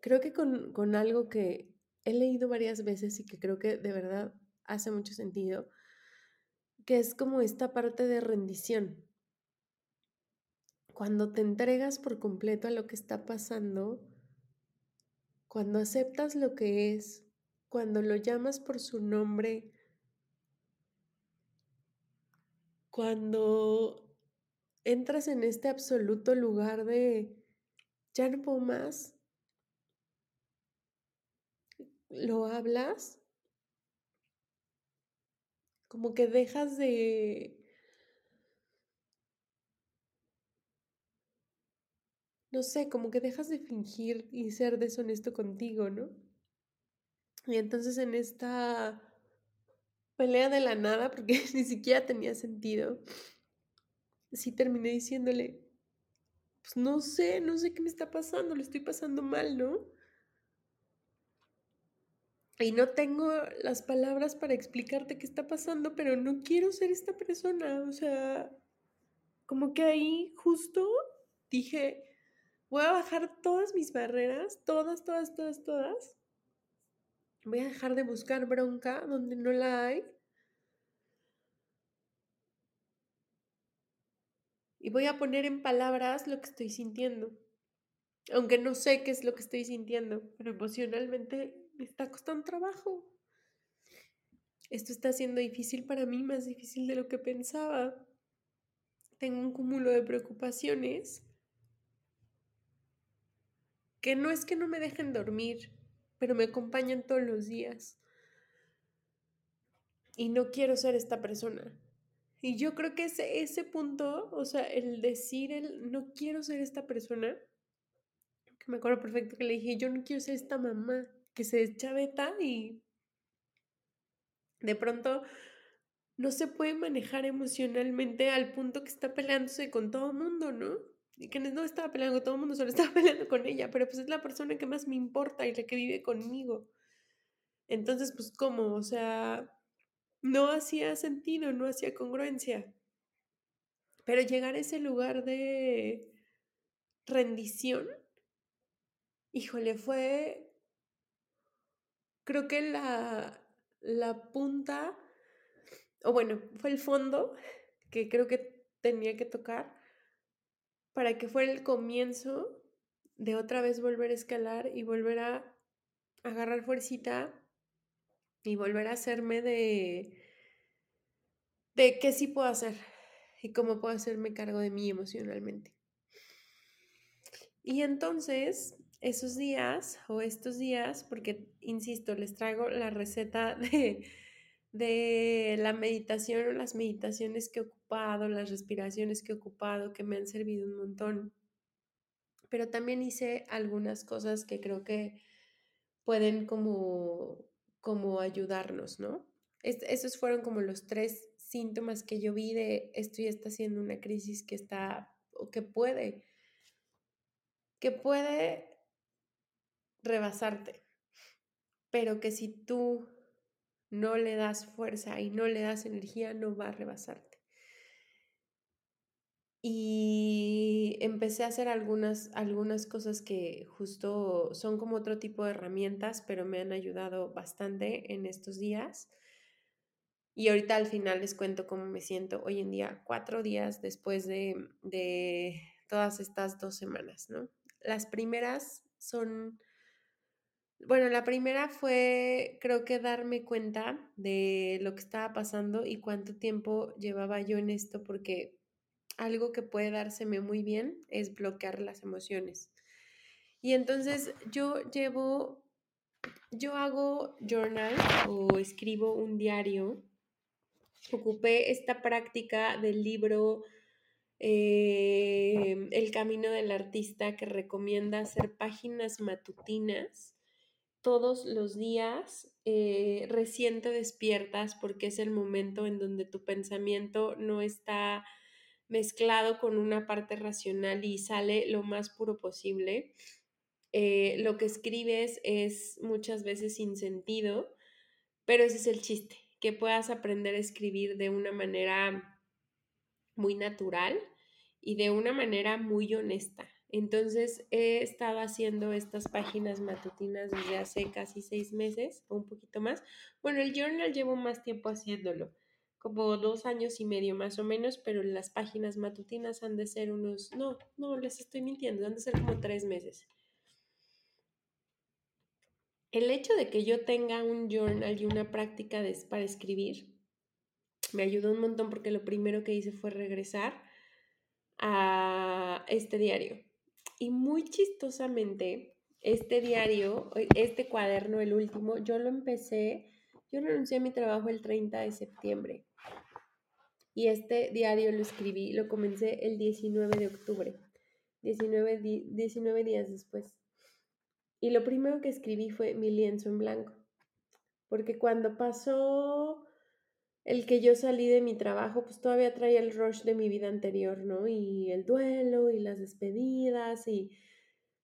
creo que con, con algo que he leído varias veces y que creo que de verdad hace mucho sentido, que es como esta parte de rendición. Cuando te entregas por completo a lo que está pasando, cuando aceptas lo que es, cuando lo llamas por su nombre, cuando entras en este absoluto lugar de, ya no puedo más, lo hablas, como que dejas de... No sé, como que dejas de fingir y ser deshonesto contigo, ¿no? Y entonces en esta pelea de la nada, porque ni siquiera tenía sentido, sí terminé diciéndole, pues no sé, no sé qué me está pasando, le estoy pasando mal, ¿no? Y no tengo las palabras para explicarte qué está pasando, pero no quiero ser esta persona. O sea, como que ahí justo dije, voy a bajar todas mis barreras, todas, todas, todas, todas. Voy a dejar de buscar bronca donde no la hay. Y voy a poner en palabras lo que estoy sintiendo. Aunque no sé qué es lo que estoy sintiendo, pero emocionalmente me está costando trabajo. Esto está siendo difícil para mí, más difícil de lo que pensaba. Tengo un cúmulo de preocupaciones que no es que no me dejen dormir, pero me acompañan todos los días. Y no quiero ser esta persona. Y yo creo que ese, ese punto, o sea, el decir el no quiero ser esta persona, que me acuerdo perfecto que le dije, yo no quiero ser esta mamá que se deschaveta y de pronto no se puede manejar emocionalmente al punto que está peleándose con todo el mundo, ¿no? Y que no estaba peleando con todo el mundo, solo estaba peleando con ella, pero pues es la persona que más me importa y la que vive conmigo. Entonces, pues, ¿cómo? O sea, no hacía sentido, no hacía congruencia. Pero llegar a ese lugar de rendición, híjole, fue, creo que la, la punta, o bueno, fue el fondo que creo que tenía que tocar para que fuera el comienzo de otra vez volver a escalar y volver a agarrar fuercita y volver a hacerme de, de qué sí puedo hacer y cómo puedo hacerme cargo de mí emocionalmente. Y entonces, esos días o estos días, porque, insisto, les traigo la receta de, de la meditación o las meditaciones que he ocupado, las respiraciones que he ocupado, que me han servido un montón. Pero también hice algunas cosas que creo que pueden como, como ayudarnos, ¿no? esos fueron como los tres síntomas que yo vi de esto ya está siendo una crisis que está o que puede, que puede rebasarte, pero que si tú no le das fuerza y no le das energía, no va a rebasarte. Y empecé a hacer algunas, algunas cosas que justo son como otro tipo de herramientas, pero me han ayudado bastante en estos días. Y ahorita al final les cuento cómo me siento hoy en día, cuatro días después de, de todas estas dos semanas, ¿no? Las primeras son bueno, la primera fue, creo que darme cuenta de lo que estaba pasando y cuánto tiempo llevaba yo en esto, porque algo que puede dárseme muy bien es bloquear las emociones. Y entonces yo llevo, yo hago journal o escribo un diario. Ocupé esta práctica del libro eh, El Camino del Artista que recomienda hacer páginas matutinas todos los días eh, recién te despiertas porque es el momento en donde tu pensamiento no está mezclado con una parte racional y sale lo más puro posible. Eh, lo que escribes es muchas veces sin sentido, pero ese es el chiste, que puedas aprender a escribir de una manera muy natural y de una manera muy honesta. Entonces he estado haciendo estas páginas matutinas desde hace casi seis meses o un poquito más. Bueno, el journal llevo más tiempo haciéndolo, como dos años y medio más o menos, pero las páginas matutinas han de ser unos, no, no, les estoy mintiendo, han de ser como tres meses. El hecho de que yo tenga un journal y una práctica para escribir me ayudó un montón porque lo primero que hice fue regresar a este diario y muy chistosamente, este diario, este cuaderno, el último, yo lo empecé, yo renuncié a mi trabajo el 30 de septiembre. Y este diario lo escribí, lo comencé el 19 de octubre, 19, 19 días después. Y lo primero que escribí fue mi lienzo en blanco. Porque cuando pasó el que yo salí de mi trabajo, pues todavía traía el rush de mi vida anterior, ¿no? Y el duelo y las despedidas y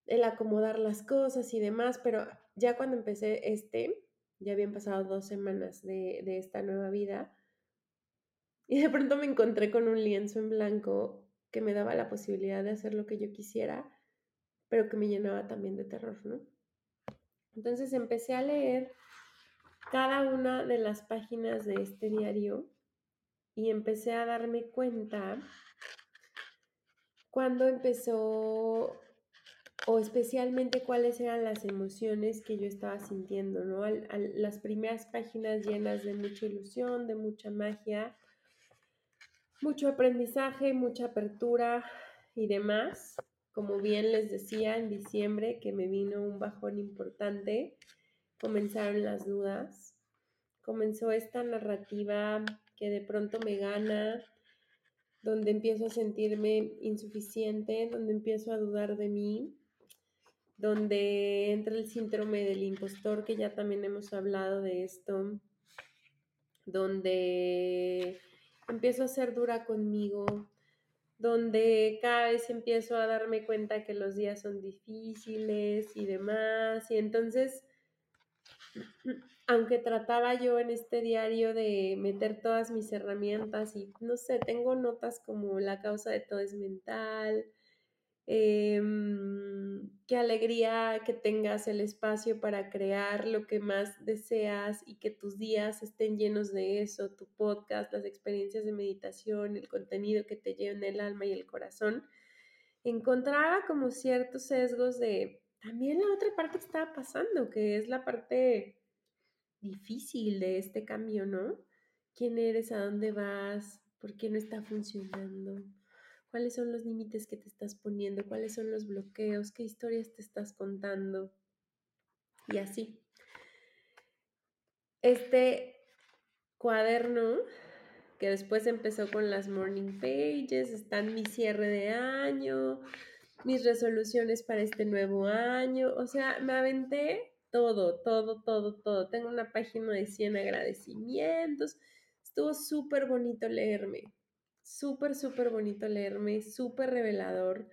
el acomodar las cosas y demás, pero ya cuando empecé este, ya habían pasado dos semanas de, de esta nueva vida y de pronto me encontré con un lienzo en blanco que me daba la posibilidad de hacer lo que yo quisiera, pero que me llenaba también de terror, ¿no? Entonces empecé a leer cada una de las páginas de este diario y empecé a darme cuenta cuando empezó o especialmente cuáles eran las emociones que yo estaba sintiendo, ¿no? las primeras páginas llenas de mucha ilusión, de mucha magia, mucho aprendizaje, mucha apertura y demás. Como bien les decía, en diciembre que me vino un bajón importante, comenzaron las dudas, comenzó esta narrativa que de pronto me gana, donde empiezo a sentirme insuficiente, donde empiezo a dudar de mí, donde entra el síndrome del impostor, que ya también hemos hablado de esto, donde empiezo a ser dura conmigo, donde cada vez empiezo a darme cuenta que los días son difíciles y demás, y entonces aunque trataba yo en este diario de meter todas mis herramientas y no sé, tengo notas como la causa de todo es mental, em, qué alegría que tengas el espacio para crear lo que más deseas y que tus días estén llenos de eso, tu podcast, las experiencias de meditación, el contenido que te lleva en el alma y el corazón. Encontraba como ciertos sesgos de también la otra parte que estaba pasando, que es la parte difícil de este cambio, ¿no? ¿Quién eres? ¿A dónde vas? ¿Por qué no está funcionando? Cuáles son los límites que te estás poniendo, cuáles son los bloqueos, qué historias te estás contando y así. Este cuaderno que después empezó con las morning pages, están mi cierre de año, mis resoluciones para este nuevo año, o sea, me aventé todo, todo, todo, todo. Tengo una página de 100 agradecimientos. Estuvo súper bonito leerme, súper, súper bonito leerme, súper revelador.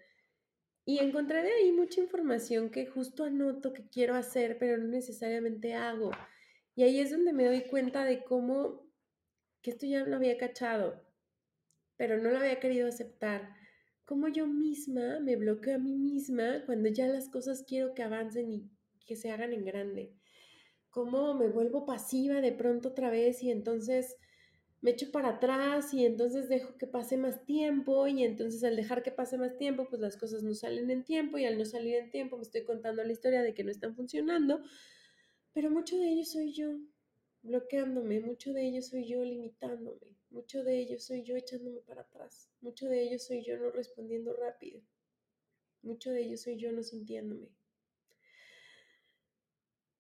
Y encontré de ahí mucha información que justo anoto que quiero hacer, pero no necesariamente hago. Y ahí es donde me doy cuenta de cómo que esto ya lo había cachado, pero no lo había querido aceptar. Cómo yo misma me bloqueo a mí misma cuando ya las cosas quiero que avancen y que se hagan en grande. Cómo me vuelvo pasiva de pronto otra vez y entonces me echo para atrás y entonces dejo que pase más tiempo y entonces al dejar que pase más tiempo, pues las cosas no salen en tiempo y al no salir en tiempo me estoy contando la historia de que no están funcionando, pero mucho de ello soy yo bloqueándome, mucho de ello soy yo limitándome, mucho de ello soy yo echándome para atrás, mucho de ello soy yo no respondiendo rápido, mucho de ello soy yo no sintiéndome.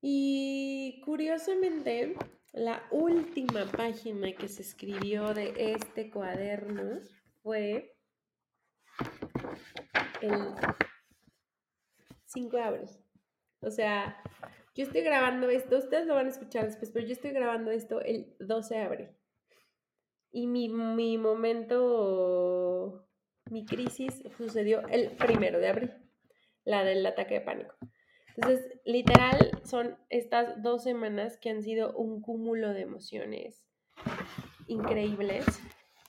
Y curiosamente, la última página que se escribió de este cuaderno fue el 5 de abril. O sea, yo estoy grabando esto, ustedes lo van a escuchar después, pero yo estoy grabando esto el 12 de abril. Y mi, mi momento, mi crisis sucedió el primero de abril, la del ataque de pánico. Entonces, literal, son estas dos semanas que han sido un cúmulo de emociones increíbles,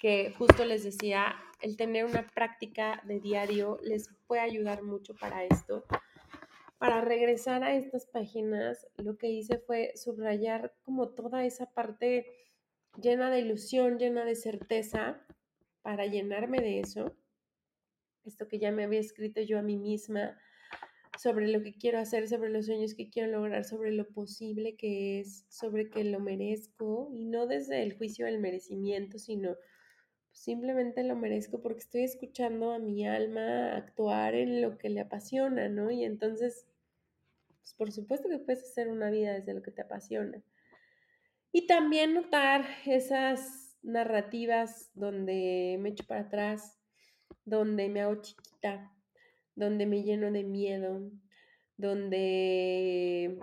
que justo les decía, el tener una práctica de diario les puede ayudar mucho para esto para regresar a estas páginas, lo que hice fue subrayar como toda esa parte llena de ilusión, llena de certeza, para llenarme de eso. Esto que ya me había escrito yo a mí misma sobre lo que quiero hacer, sobre los sueños que quiero lograr, sobre lo posible que es, sobre que lo merezco, y no desde el juicio del merecimiento, sino simplemente lo merezco porque estoy escuchando a mi alma actuar en lo que le apasiona, ¿no? Y entonces, pues por supuesto que puedes hacer una vida desde lo que te apasiona. Y también notar esas narrativas donde me echo para atrás, donde me hago chiquita, donde me lleno de miedo, donde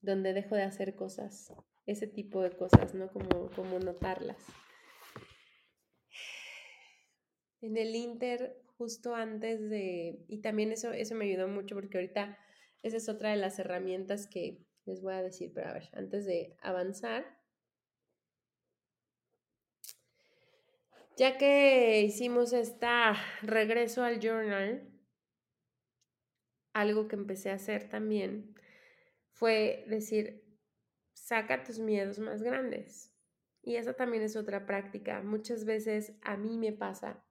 donde dejo de hacer cosas, ese tipo de cosas, ¿no? Como, como notarlas. En el Inter, justo antes de, y también eso, eso me ayudó mucho porque ahorita esa es otra de las herramientas que les voy a decir, pero a ver, antes de avanzar, ya que hicimos esta regreso al journal, algo que empecé a hacer también fue decir, saca tus miedos más grandes. Y esa también es otra práctica. Muchas veces a mí me pasa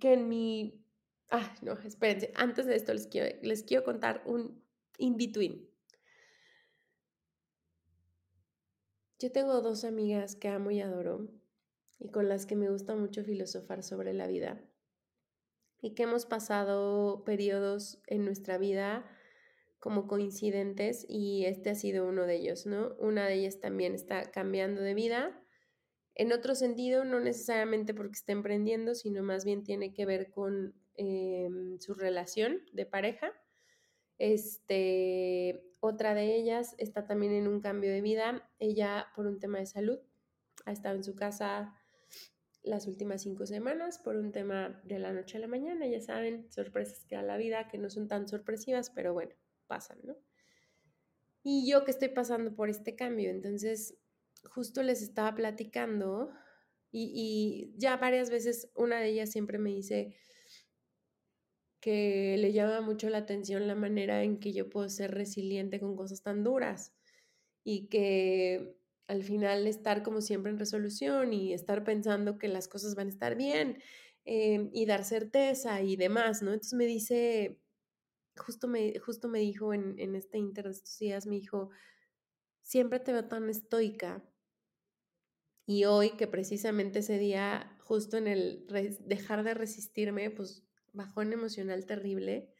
que en mi... Ah, no, espérense. Antes de esto les quiero, les quiero contar un in-between. Yo tengo dos amigas que amo y adoro y con las que me gusta mucho filosofar sobre la vida y que hemos pasado periodos en nuestra vida como coincidentes y este ha sido uno de ellos, ¿no? Una de ellas también está cambiando de vida en otro sentido, no necesariamente porque esté emprendiendo, sino más bien tiene que ver con em, su relación de pareja. Este, otra de ellas está también en un cambio de vida. Ella, por un tema de salud, ha estado en su casa las últimas cinco semanas por un tema de la noche a la mañana. Ya saben, sorpresas que da la vida, que no son tan sorpresivas, pero bueno, pasan, ¿no? Y yo que estoy pasando por este cambio, entonces justo les estaba platicando y, ya varias veces una de ellas siempre me dice que le llama mucho la atención la manera en que yo puedo ser resiliente con cosas tan duras y que al final estar como siempre en resolución y estar pensando que las cosas van a estar bien eh, y dar certeza y demás, ¿no? Entonces me dice, justo me, justo me dijo en, en este inter de estos días, me dijo, siempre te veo tan estoica y hoy, que precisamente ese día justo en el dejar de resistirme, pues bajón emocional terrible,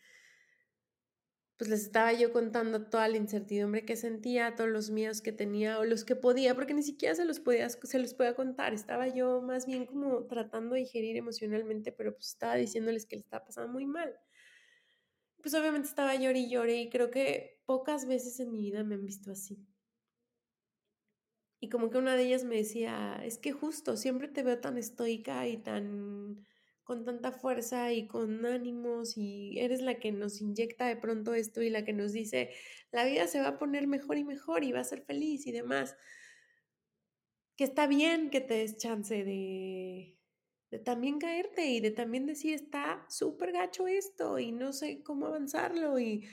pues les estaba yo contando toda la incertidumbre que sentía, todos los miedos que tenía o los que podía, porque ni siquiera se los podía, se los podía contar. Estaba yo más bien como tratando de digerir emocionalmente, pero pues estaba diciéndoles que le estaba pasando muy mal. Pues obviamente estaba llorando y lloré y creo que pocas veces en mi vida me han visto así. Y como que una de ellas me decía, es que justo, siempre te veo tan estoica y tan con tanta fuerza y con ánimos y eres la que nos inyecta de pronto esto y la que nos dice, la vida se va a poner mejor y mejor y va a ser feliz y demás. Que está bien que te des chance de, de también caerte y de también decir, está súper gacho esto y no sé cómo avanzarlo y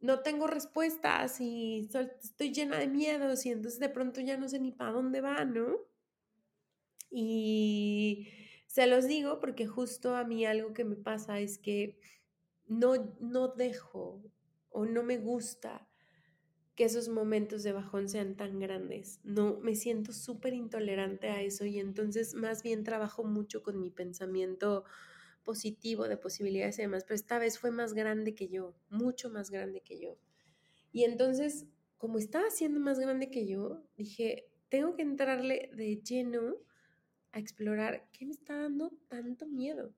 no tengo respuestas y estoy llena de miedos y entonces de pronto ya no sé ni para dónde va, ¿no? Y se los digo porque justo a mí algo que me pasa es que no, no dejo o no me gusta que esos momentos de bajón sean tan grandes. No, me siento súper intolerante a eso y entonces más bien trabajo mucho con mi pensamiento positivo de posibilidades y demás, pero esta vez fue más grande que yo, mucho más grande que yo. Y entonces, como estaba siendo más grande que yo, dije, tengo que entrarle de lleno a explorar qué me está dando tanto miedo.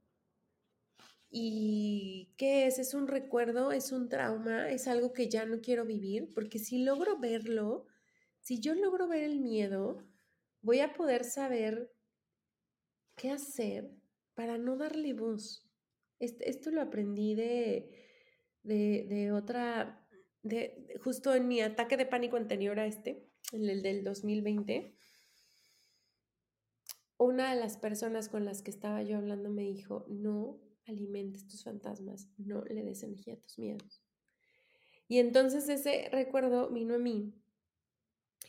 ¿Y qué es? ¿Es un recuerdo? ¿Es un trauma? ¿Es algo que ya no quiero vivir? Porque si logro verlo, si yo logro ver el miedo, voy a poder saber qué hacer para no darle voz. esto lo aprendí de, de, otra, de, justo en mi ataque de pánico anterior a este, en el del 2020. Una de las personas con las que estaba yo hablando me dijo, no alimentes tus fantasmas, no le des energía a tus miedos. Y entonces ese recuerdo vino a mí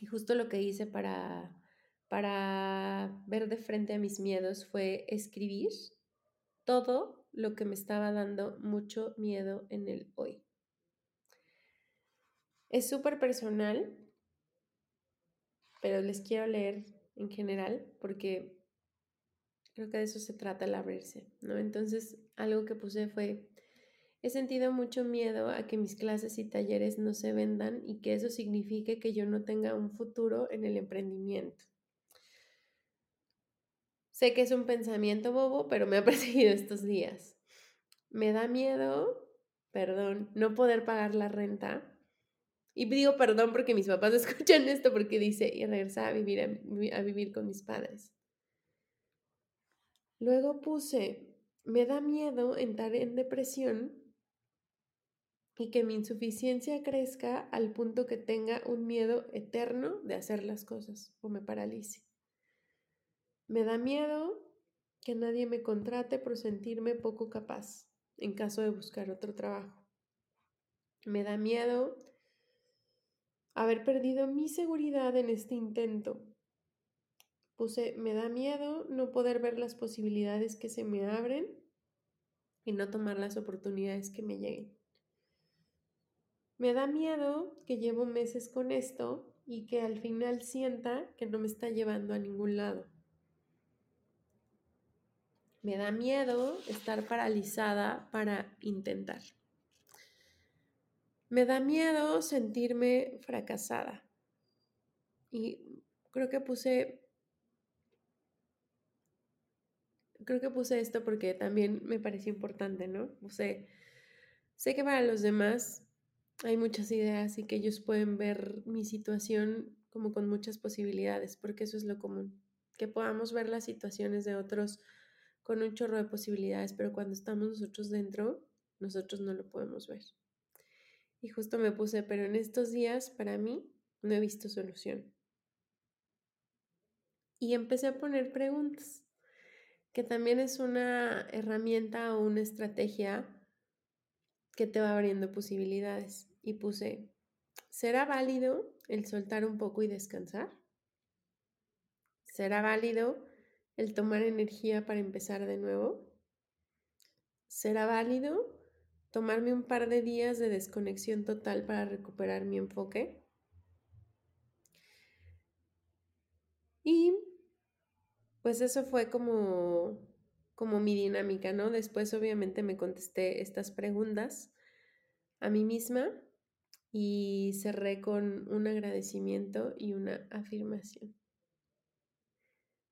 y justo lo que hice para para ver de frente a mis miedos fue escribir todo lo que me estaba dando mucho miedo en el hoy. Es súper personal, pero les quiero leer en general porque creo que de eso se trata el abrirse, ¿no? Entonces, algo que puse fue, he sentido mucho miedo a que mis clases y talleres no se vendan y que eso signifique que yo no tenga un futuro en el emprendimiento. Sé que es un pensamiento bobo, pero me ha perseguido estos días. Me da miedo, perdón, no poder pagar la renta. Y digo perdón porque mis papás escuchan esto porque dice, y regresar a vivir, a, vivir con mis padres. Luego puse, me da miedo entrar en depresión y que mi insuficiencia crezca al punto que tenga un miedo eterno de hacer las cosas o me paralice. Me da miedo que nadie me contrate por sentirme poco capaz en caso de buscar otro trabajo. Me da miedo haber perdido mi seguridad en este intento. Puse, me da miedo no poder ver las posibilidades que se me abren y no tomar las oportunidades que me lleguen. Me da miedo que llevo meses con esto y que al final sienta que no me está llevando a ningún lado. Me da miedo estar paralizada para intentar. Me da miedo sentirme fracasada. Y creo que puse creo que puse esto porque también me pareció importante, ¿no? Puse sé que para los demás hay muchas ideas y que ellos pueden ver mi situación como con muchas posibilidades, porque eso es lo común, que podamos ver las situaciones de otros con un chorro de posibilidades, pero cuando estamos nosotros dentro, nosotros no lo podemos ver. Y justo me puse, pero en estos días, para mí, no he visto solución. Y empecé a poner preguntas, que también es una herramienta o una estrategia que te va abriendo posibilidades. Y puse, ¿será válido el soltar un poco y descansar? ¿Será válido el tomar energía para empezar de nuevo? ¿Será válido tomarme un par de días de desconexión total para recuperar mi enfoque? Y pues eso fue como, como mi dinámica, ¿no? Después obviamente me contesté estas preguntas a mí misma y cerré con un agradecimiento y una afirmación.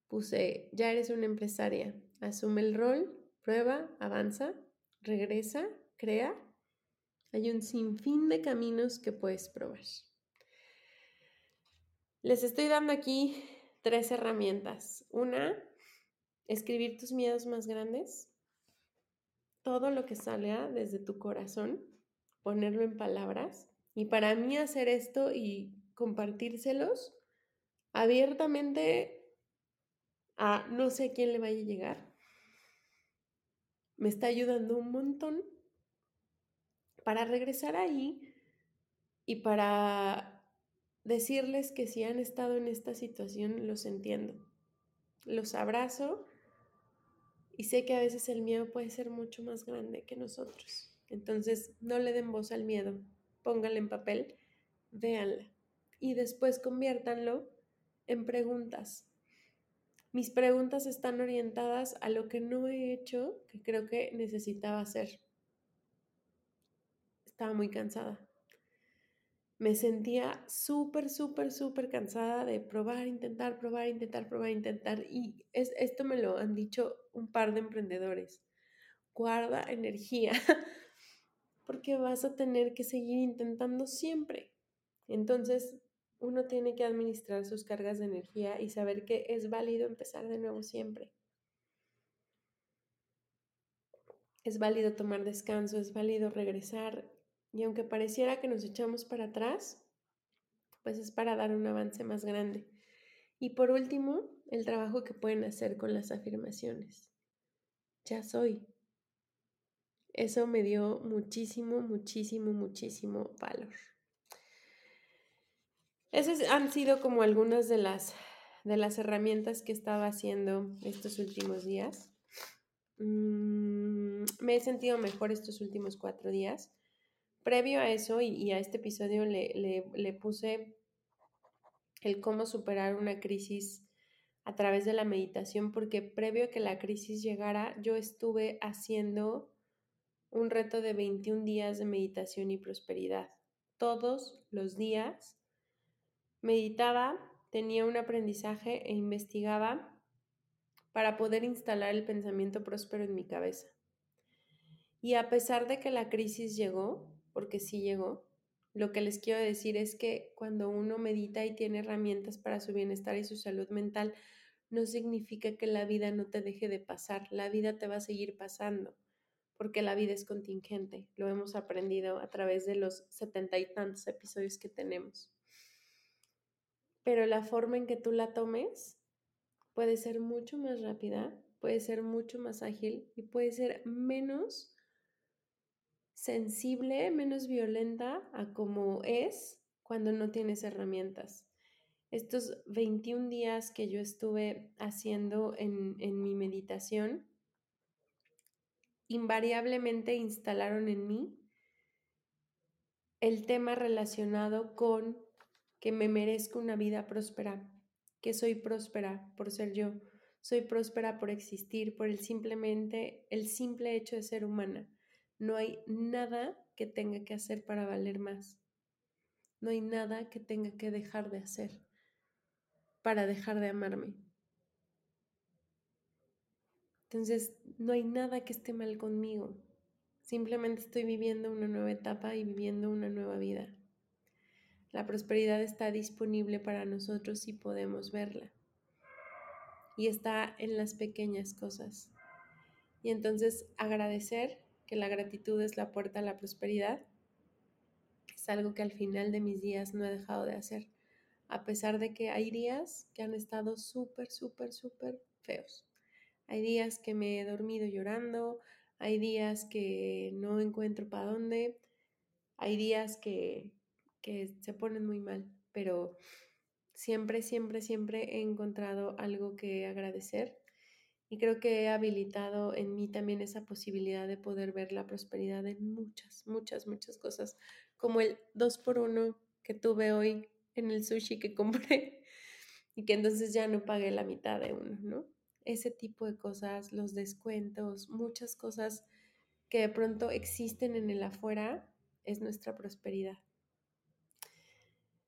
Puse, ya eres una empresaria, asume el rol, prueba, avanza, regresa, crea. Hay un sinfín de caminos que puedes probar. Les estoy dando aquí tres herramientas. Una, escribir tus miedos más grandes. Todo lo que salga desde tu corazón, ponerlo en palabras. Y para mí hacer esto y compartírselos abiertamente a no sé a quién le vaya a llegar, me está ayudando un montón para regresar ahí y para decirles que si han estado en esta situación, los entiendo, los abrazo y sé que a veces el miedo puede ser mucho más grande que nosotros. Entonces, no le den voz al miedo, pónganla en papel, véanla y después conviértanlo en preguntas. Mis preguntas están orientadas a lo que no he hecho, que creo que necesitaba hacer. Estaba muy cansada me sentía súper, súper, súper cansada de probar, intentar, probar, intentar, probar, intentar. Y es, esto me lo han dicho un par de emprendedores. Guarda energía, porque vas a tener que seguir intentando siempre. Entonces, uno tiene que administrar sus cargas de energía y saber que es válido empezar de nuevo siempre. Es válido tomar descanso, es válido regresar y aunque pareciera que nos echamos para atrás, pues es para dar un avance más grande. Y por último, el trabajo que pueden hacer con las afirmaciones. Ya soy. Eso me dio muchísimo, muchísimo, muchísimo valor. Esas han sido como algunas de las, de las herramientas que estaba haciendo estos últimos días. Mm, me he sentido mejor estos últimos cuatro días previo a eso y, a este episodio le, puse el cómo superar una crisis a través de la meditación, porque previo a que la crisis llegara, yo estuve haciendo un reto de 21 días de meditación y prosperidad. Todos los días meditaba, tenía un aprendizaje e investigaba para poder instalar el pensamiento próspero en mi cabeza. Y a pesar de que la crisis llegó, porque sí llegó. Lo que les quiero decir es que cuando uno medita y tiene herramientas para su bienestar y su salud mental, no significa que la vida no te deje de pasar, la vida te va a seguir pasando, porque la vida es contingente, lo hemos aprendido a través de los setenta y tantos episodios que tenemos. Pero la forma en que tú la tomes puede ser mucho más rápida, puede ser mucho más ágil y puede ser menos sensible, menos violenta a como es cuando no tienes herramientas. Estos 21 días que yo estuve haciendo en, en mi meditación, invariablemente instalaron en mí el tema relacionado con que me merezco una vida próspera, que soy próspera por ser yo, soy próspera por existir, por el simplemente el simple hecho de ser humana. No hay nada que tenga que hacer para valer más. No hay nada que tenga que dejar de hacer para dejar de amarme. Entonces, no hay nada que esté mal conmigo. Simplemente estoy viviendo una nueva etapa y viviendo una nueva vida. La prosperidad está disponible para nosotros si podemos verla. Y está en las pequeñas cosas. Y entonces agradecer que la gratitud es la puerta a la prosperidad, es algo que al final de mis días no he dejado de hacer, a pesar de que hay días que han estado súper, súper, súper feos. Hay días que me he dormido llorando, hay días que no encuentro para dónde, hay días que, que se ponen muy mal, pero siempre, siempre, siempre he encontrado algo que agradecer y creo que he habilitado en mí también esa posibilidad de poder ver la prosperidad en muchas, muchas, muchas cosas, como el 2 por 1 que tuve hoy en el sushi que compré. y que entonces ya no pague la mitad de uno, ¿no? Ese tipo de cosas, los descuentos, muchas cosas que de pronto existen en el afuera, es nuestra prosperidad.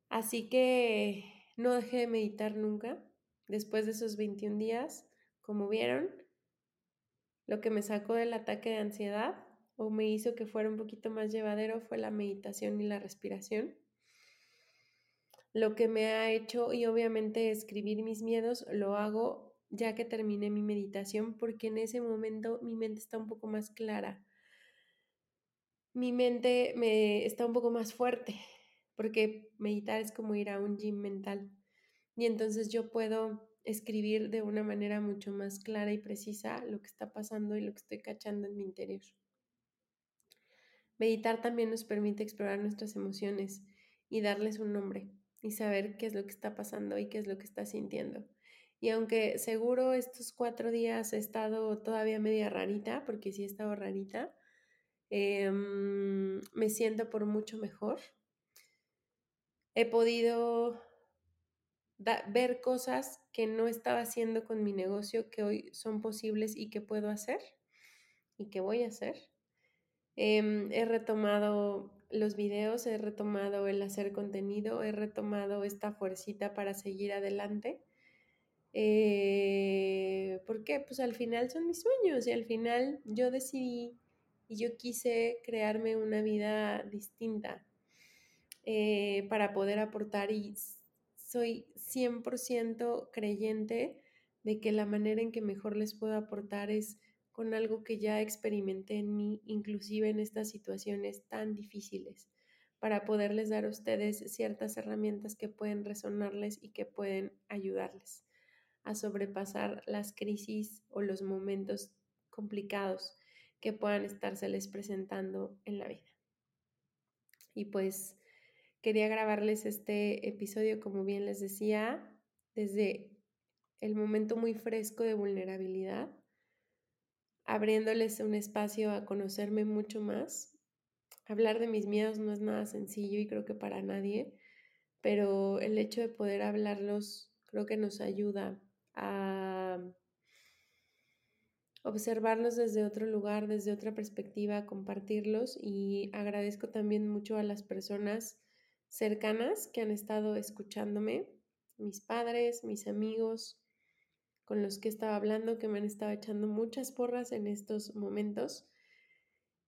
Así que no dejé de meditar nunca. Después de esos 21 días, como vieron, lo que me sacó del ataque de ansiedad o me hizo que fuera un poquito más llevadero fue la meditación y la respiración. Lo que me ha hecho, y obviamente escribir mis miedos, lo hago ya que terminé mi meditación porque en ese momento mi mente está un poco más clara. Mi mente me está un poco más fuerte porque meditar es como ir a un gym mental. Y entonces yo puedo escribir de una manera mucho más clara y precisa lo que está pasando y lo que estoy cachando en mi interior. Meditar también nos permite explorar nuestras emociones y darles un nombre y saber qué es lo que está pasando y qué es lo que está sintiendo. Y aunque seguro estos cuatro días he estado todavía media rarita, porque sí he estado rarita, em, me siento por mucho mejor. He podido ver cosas que no estaba haciendo con mi negocio que hoy son posibles y que puedo hacer y que voy a hacer. Em, he retomado los videos, he retomado el hacer contenido, he retomado esta fuercita para seguir adelante. Eh, ¿Por qué? Pues al final son mis sueños y al final yo decidí y yo quise crearme una vida distinta eh, para poder aportar y soy 100% creyente de que la manera en que mejor les puedo aportar es con algo que ya experimenté en mí, inclusive en estas situaciones tan difíciles, para poderles dar a ustedes ciertas herramientas que pueden resonarles y que pueden ayudarles a sobrepasar las crisis o los momentos complicados que puedan estárseles presentando en la vida. Y pues Quería grabarles este episodio, como bien les decía, desde el momento muy fresco de vulnerabilidad, abriéndoles un espacio a conocerme mucho más. Hablar de mis miedos no es nada sencillo y creo que para nadie, pero el hecho de poder hablarlos creo que nos ayuda a observarlos desde otro lugar, desde otra perspectiva, compartirlos y agradezco también mucho a las personas cercanas que han estado escuchándome, mis padres, mis amigos, con los que estaba hablando, que me han estado echando muchas porras en estos momentos,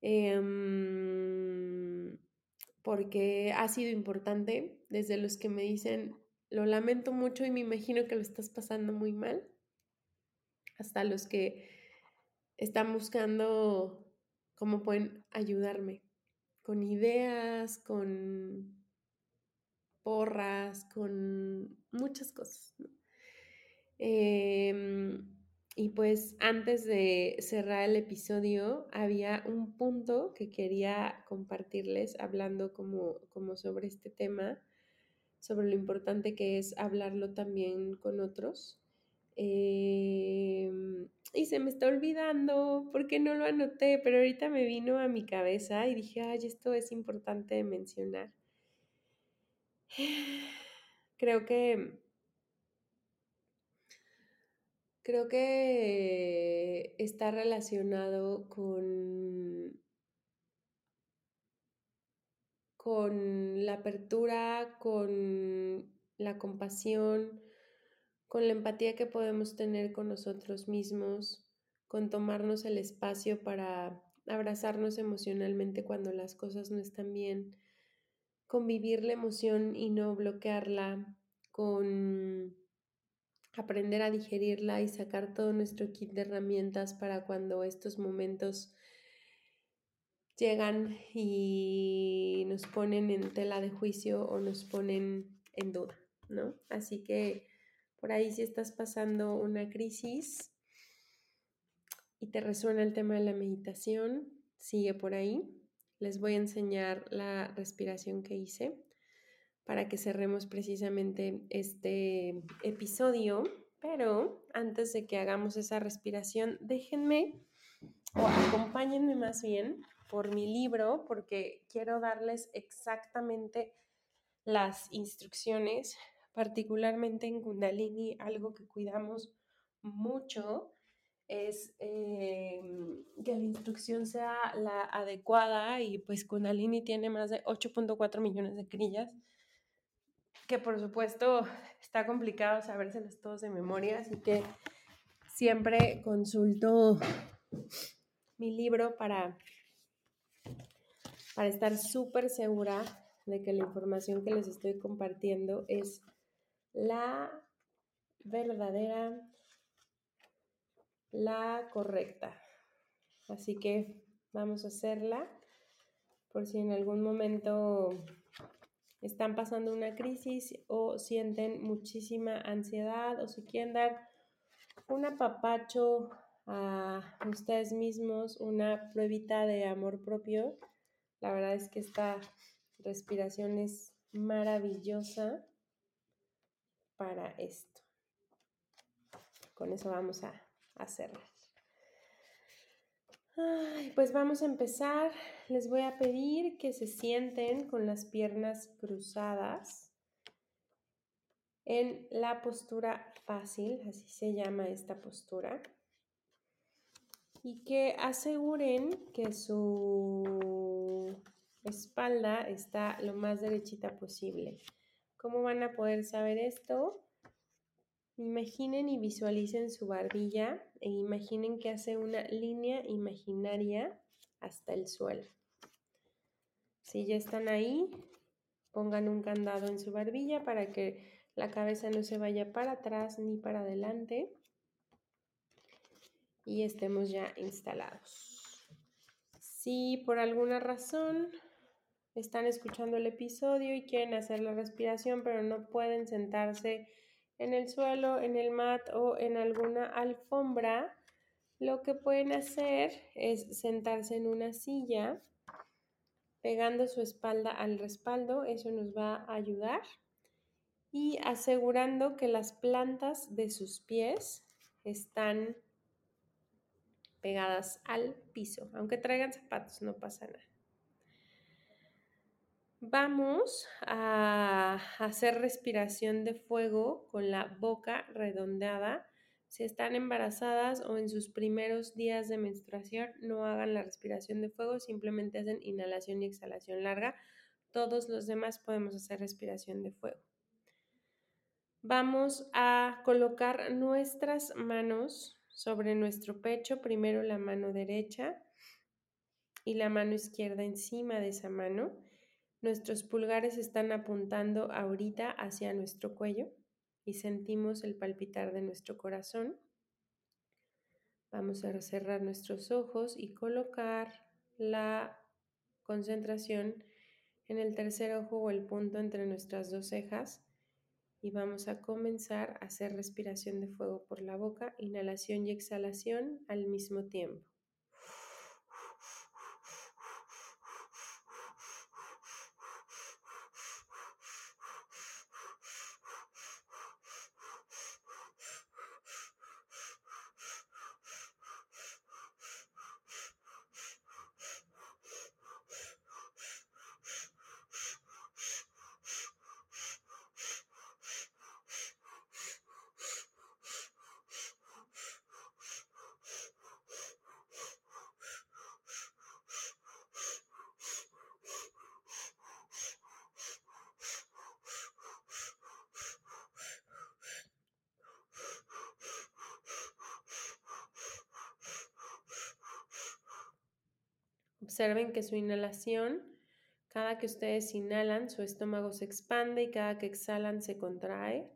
em, porque ha sido importante, desde los que me dicen, lo lamento mucho y me imagino que lo estás pasando muy mal, hasta los que están buscando cómo pueden ayudarme, con ideas, con porras, con muchas cosas. Em, y pues antes de cerrar el episodio, había un punto que quería compartirles hablando como, como sobre este tema, sobre lo importante que es hablarlo también con otros. Em, y se me está olvidando porque no lo anoté, pero ahorita me vino a mi cabeza y dije, ay, esto es importante mencionar. Creo que creo que está relacionado con con la apertura, con la compasión, con la empatía que podemos tener con nosotros mismos, con tomarnos el espacio para abrazarnos emocionalmente cuando las cosas no están bien, con vivir la emoción y no bloquearla, con aprender a digerirla y sacar todo nuestro kit de herramientas para cuando estos momentos llegan y nos ponen en tela de juicio o nos ponen en duda, ¿no? Así que por ahí si estás pasando una crisis y te resuena el tema de la meditación, sigue por ahí les voy a enseñar la respiración que hice para que cerremos precisamente este episodio. Pero antes de que hagamos esa respiración, déjenme o acompáñenme más bien por mi libro porque quiero darles exactamente las instrucciones particularmente en Kundalini, algo que cuidamos mucho es em, que la instrucción sea la adecuada y pues Kundalini tiene más de 8.4 millones de crillas, que por supuesto está complicado sabérselas todos de memoria, así que siempre consulto mi libro para, para estar súper segura de que la información que les estoy compartiendo es la verdadera la correcta. Así que vamos a hacerla por si en algún momento están pasando una crisis o sienten muchísima ansiedad o si quieren dar un apapacho a ustedes mismos, una pruebita de amor propio. La verdad es que esta respiración es maravillosa para esto. Con eso vamos a hacerlas. pues vamos a empezar. Les voy a pedir que se sienten con las piernas cruzadas en la postura fácil, así se llama esta postura, y que aseguren que su espalda está lo más derechita posible. ¿Cómo van a poder saber esto? Imaginen y visualicen su barbilla e imaginen que hace una línea imaginaria hasta el suelo. Si ya están ahí, pongan un candado en su barbilla para que la cabeza no se vaya para atrás ni para adelante y estemos ya instalados. Si por alguna razón están escuchando el episodio y quieren hacer la respiración pero no pueden sentarse en el suelo, en el mat o en alguna alfombra, lo que pueden hacer es sentarse en una silla, pegando su espalda al respaldo, eso nos va a ayudar, y asegurando que las plantas de sus pies están pegadas al piso, aunque traigan zapatos, no pasa nada. Vamos a hacer respiración de fuego con la boca redondeada. Si están embarazadas o en sus primeros días de menstruación, no hagan la respiración de fuego, simplemente hacen inhalación y exhalación larga. Todos los demás podemos hacer respiración de fuego. Vamos a colocar nuestras manos sobre nuestro pecho, primero la mano derecha y la mano izquierda encima de esa mano Nuestros pulgares están apuntando ahorita hacia nuestro cuello y sentimos el palpitar de nuestro corazón. Vamos a cerrar nuestros ojos y colocar la concentración en el tercer ojo o el punto entre nuestras dos cejas y vamos a comenzar a hacer respiración de fuego por la boca, inhalación y exhalación al mismo tiempo. Observen que su inhalación, cada que ustedes inhalan, su estómago se expande y cada que exhalan se contrae.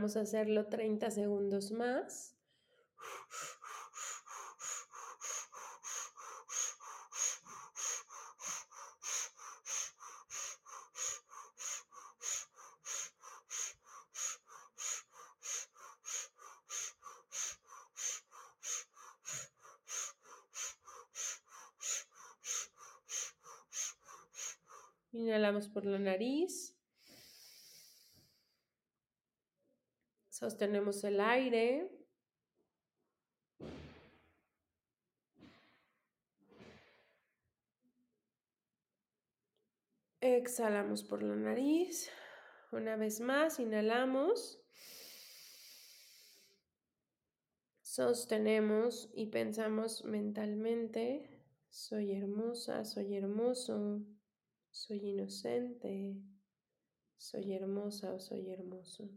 Vamos a hacerlo 30 segundos más. Inhalamos por la nariz. Sostenemos el aire. Exhalamos por la nariz. Una vez más, inhalamos. Sostenemos y pensamos mentalmente, soy hermosa, soy hermoso, soy inocente, soy hermosa o soy hermoso.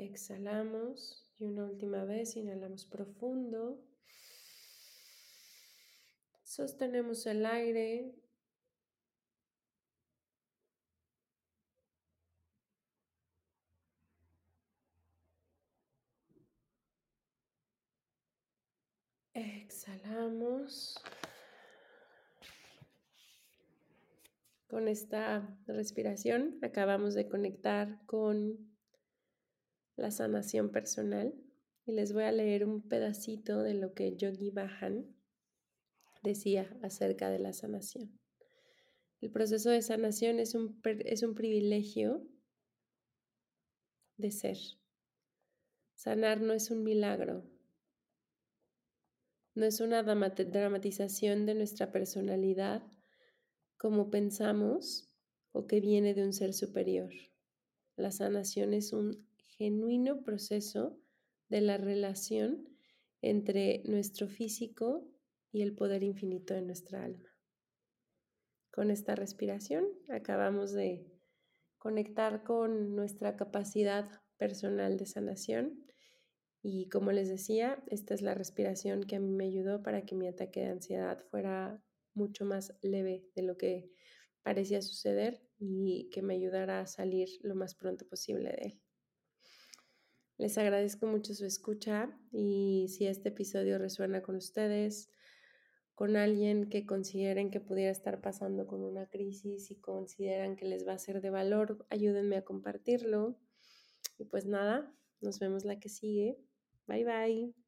Exhalamos y una última vez inhalamos profundo. Sostenemos el aire Exhalamos. Con esta respiración acabamos de conectar con la sanación personal y les voy a leer un pedacito de lo que Yogi Bahan decía acerca de la sanación. El proceso de sanación es un, es un privilegio de ser. Sanar no es un milagro, no es una dramatización de nuestra personalidad como pensamos o que viene de un ser superior. La sanación es un genuino proceso de la relación entre nuestro físico y el poder infinito de nuestra alma. Con esta respiración acabamos de conectar con nuestra capacidad personal de sanación y como les decía, esta es la respiración que a mí me ayudó para que mi ataque de ansiedad fuera mucho más leve de lo que parecía suceder y que me ayudara a salir lo más pronto posible de él. Les agradezco mucho su escucha y si este episodio resuena con ustedes, con alguien que consideren que pudiera estar pasando con una crisis y consideran que les va a ser de valor, ayúdenme a compartirlo. Y pues nada, nos vemos la que sigue. Bye bye.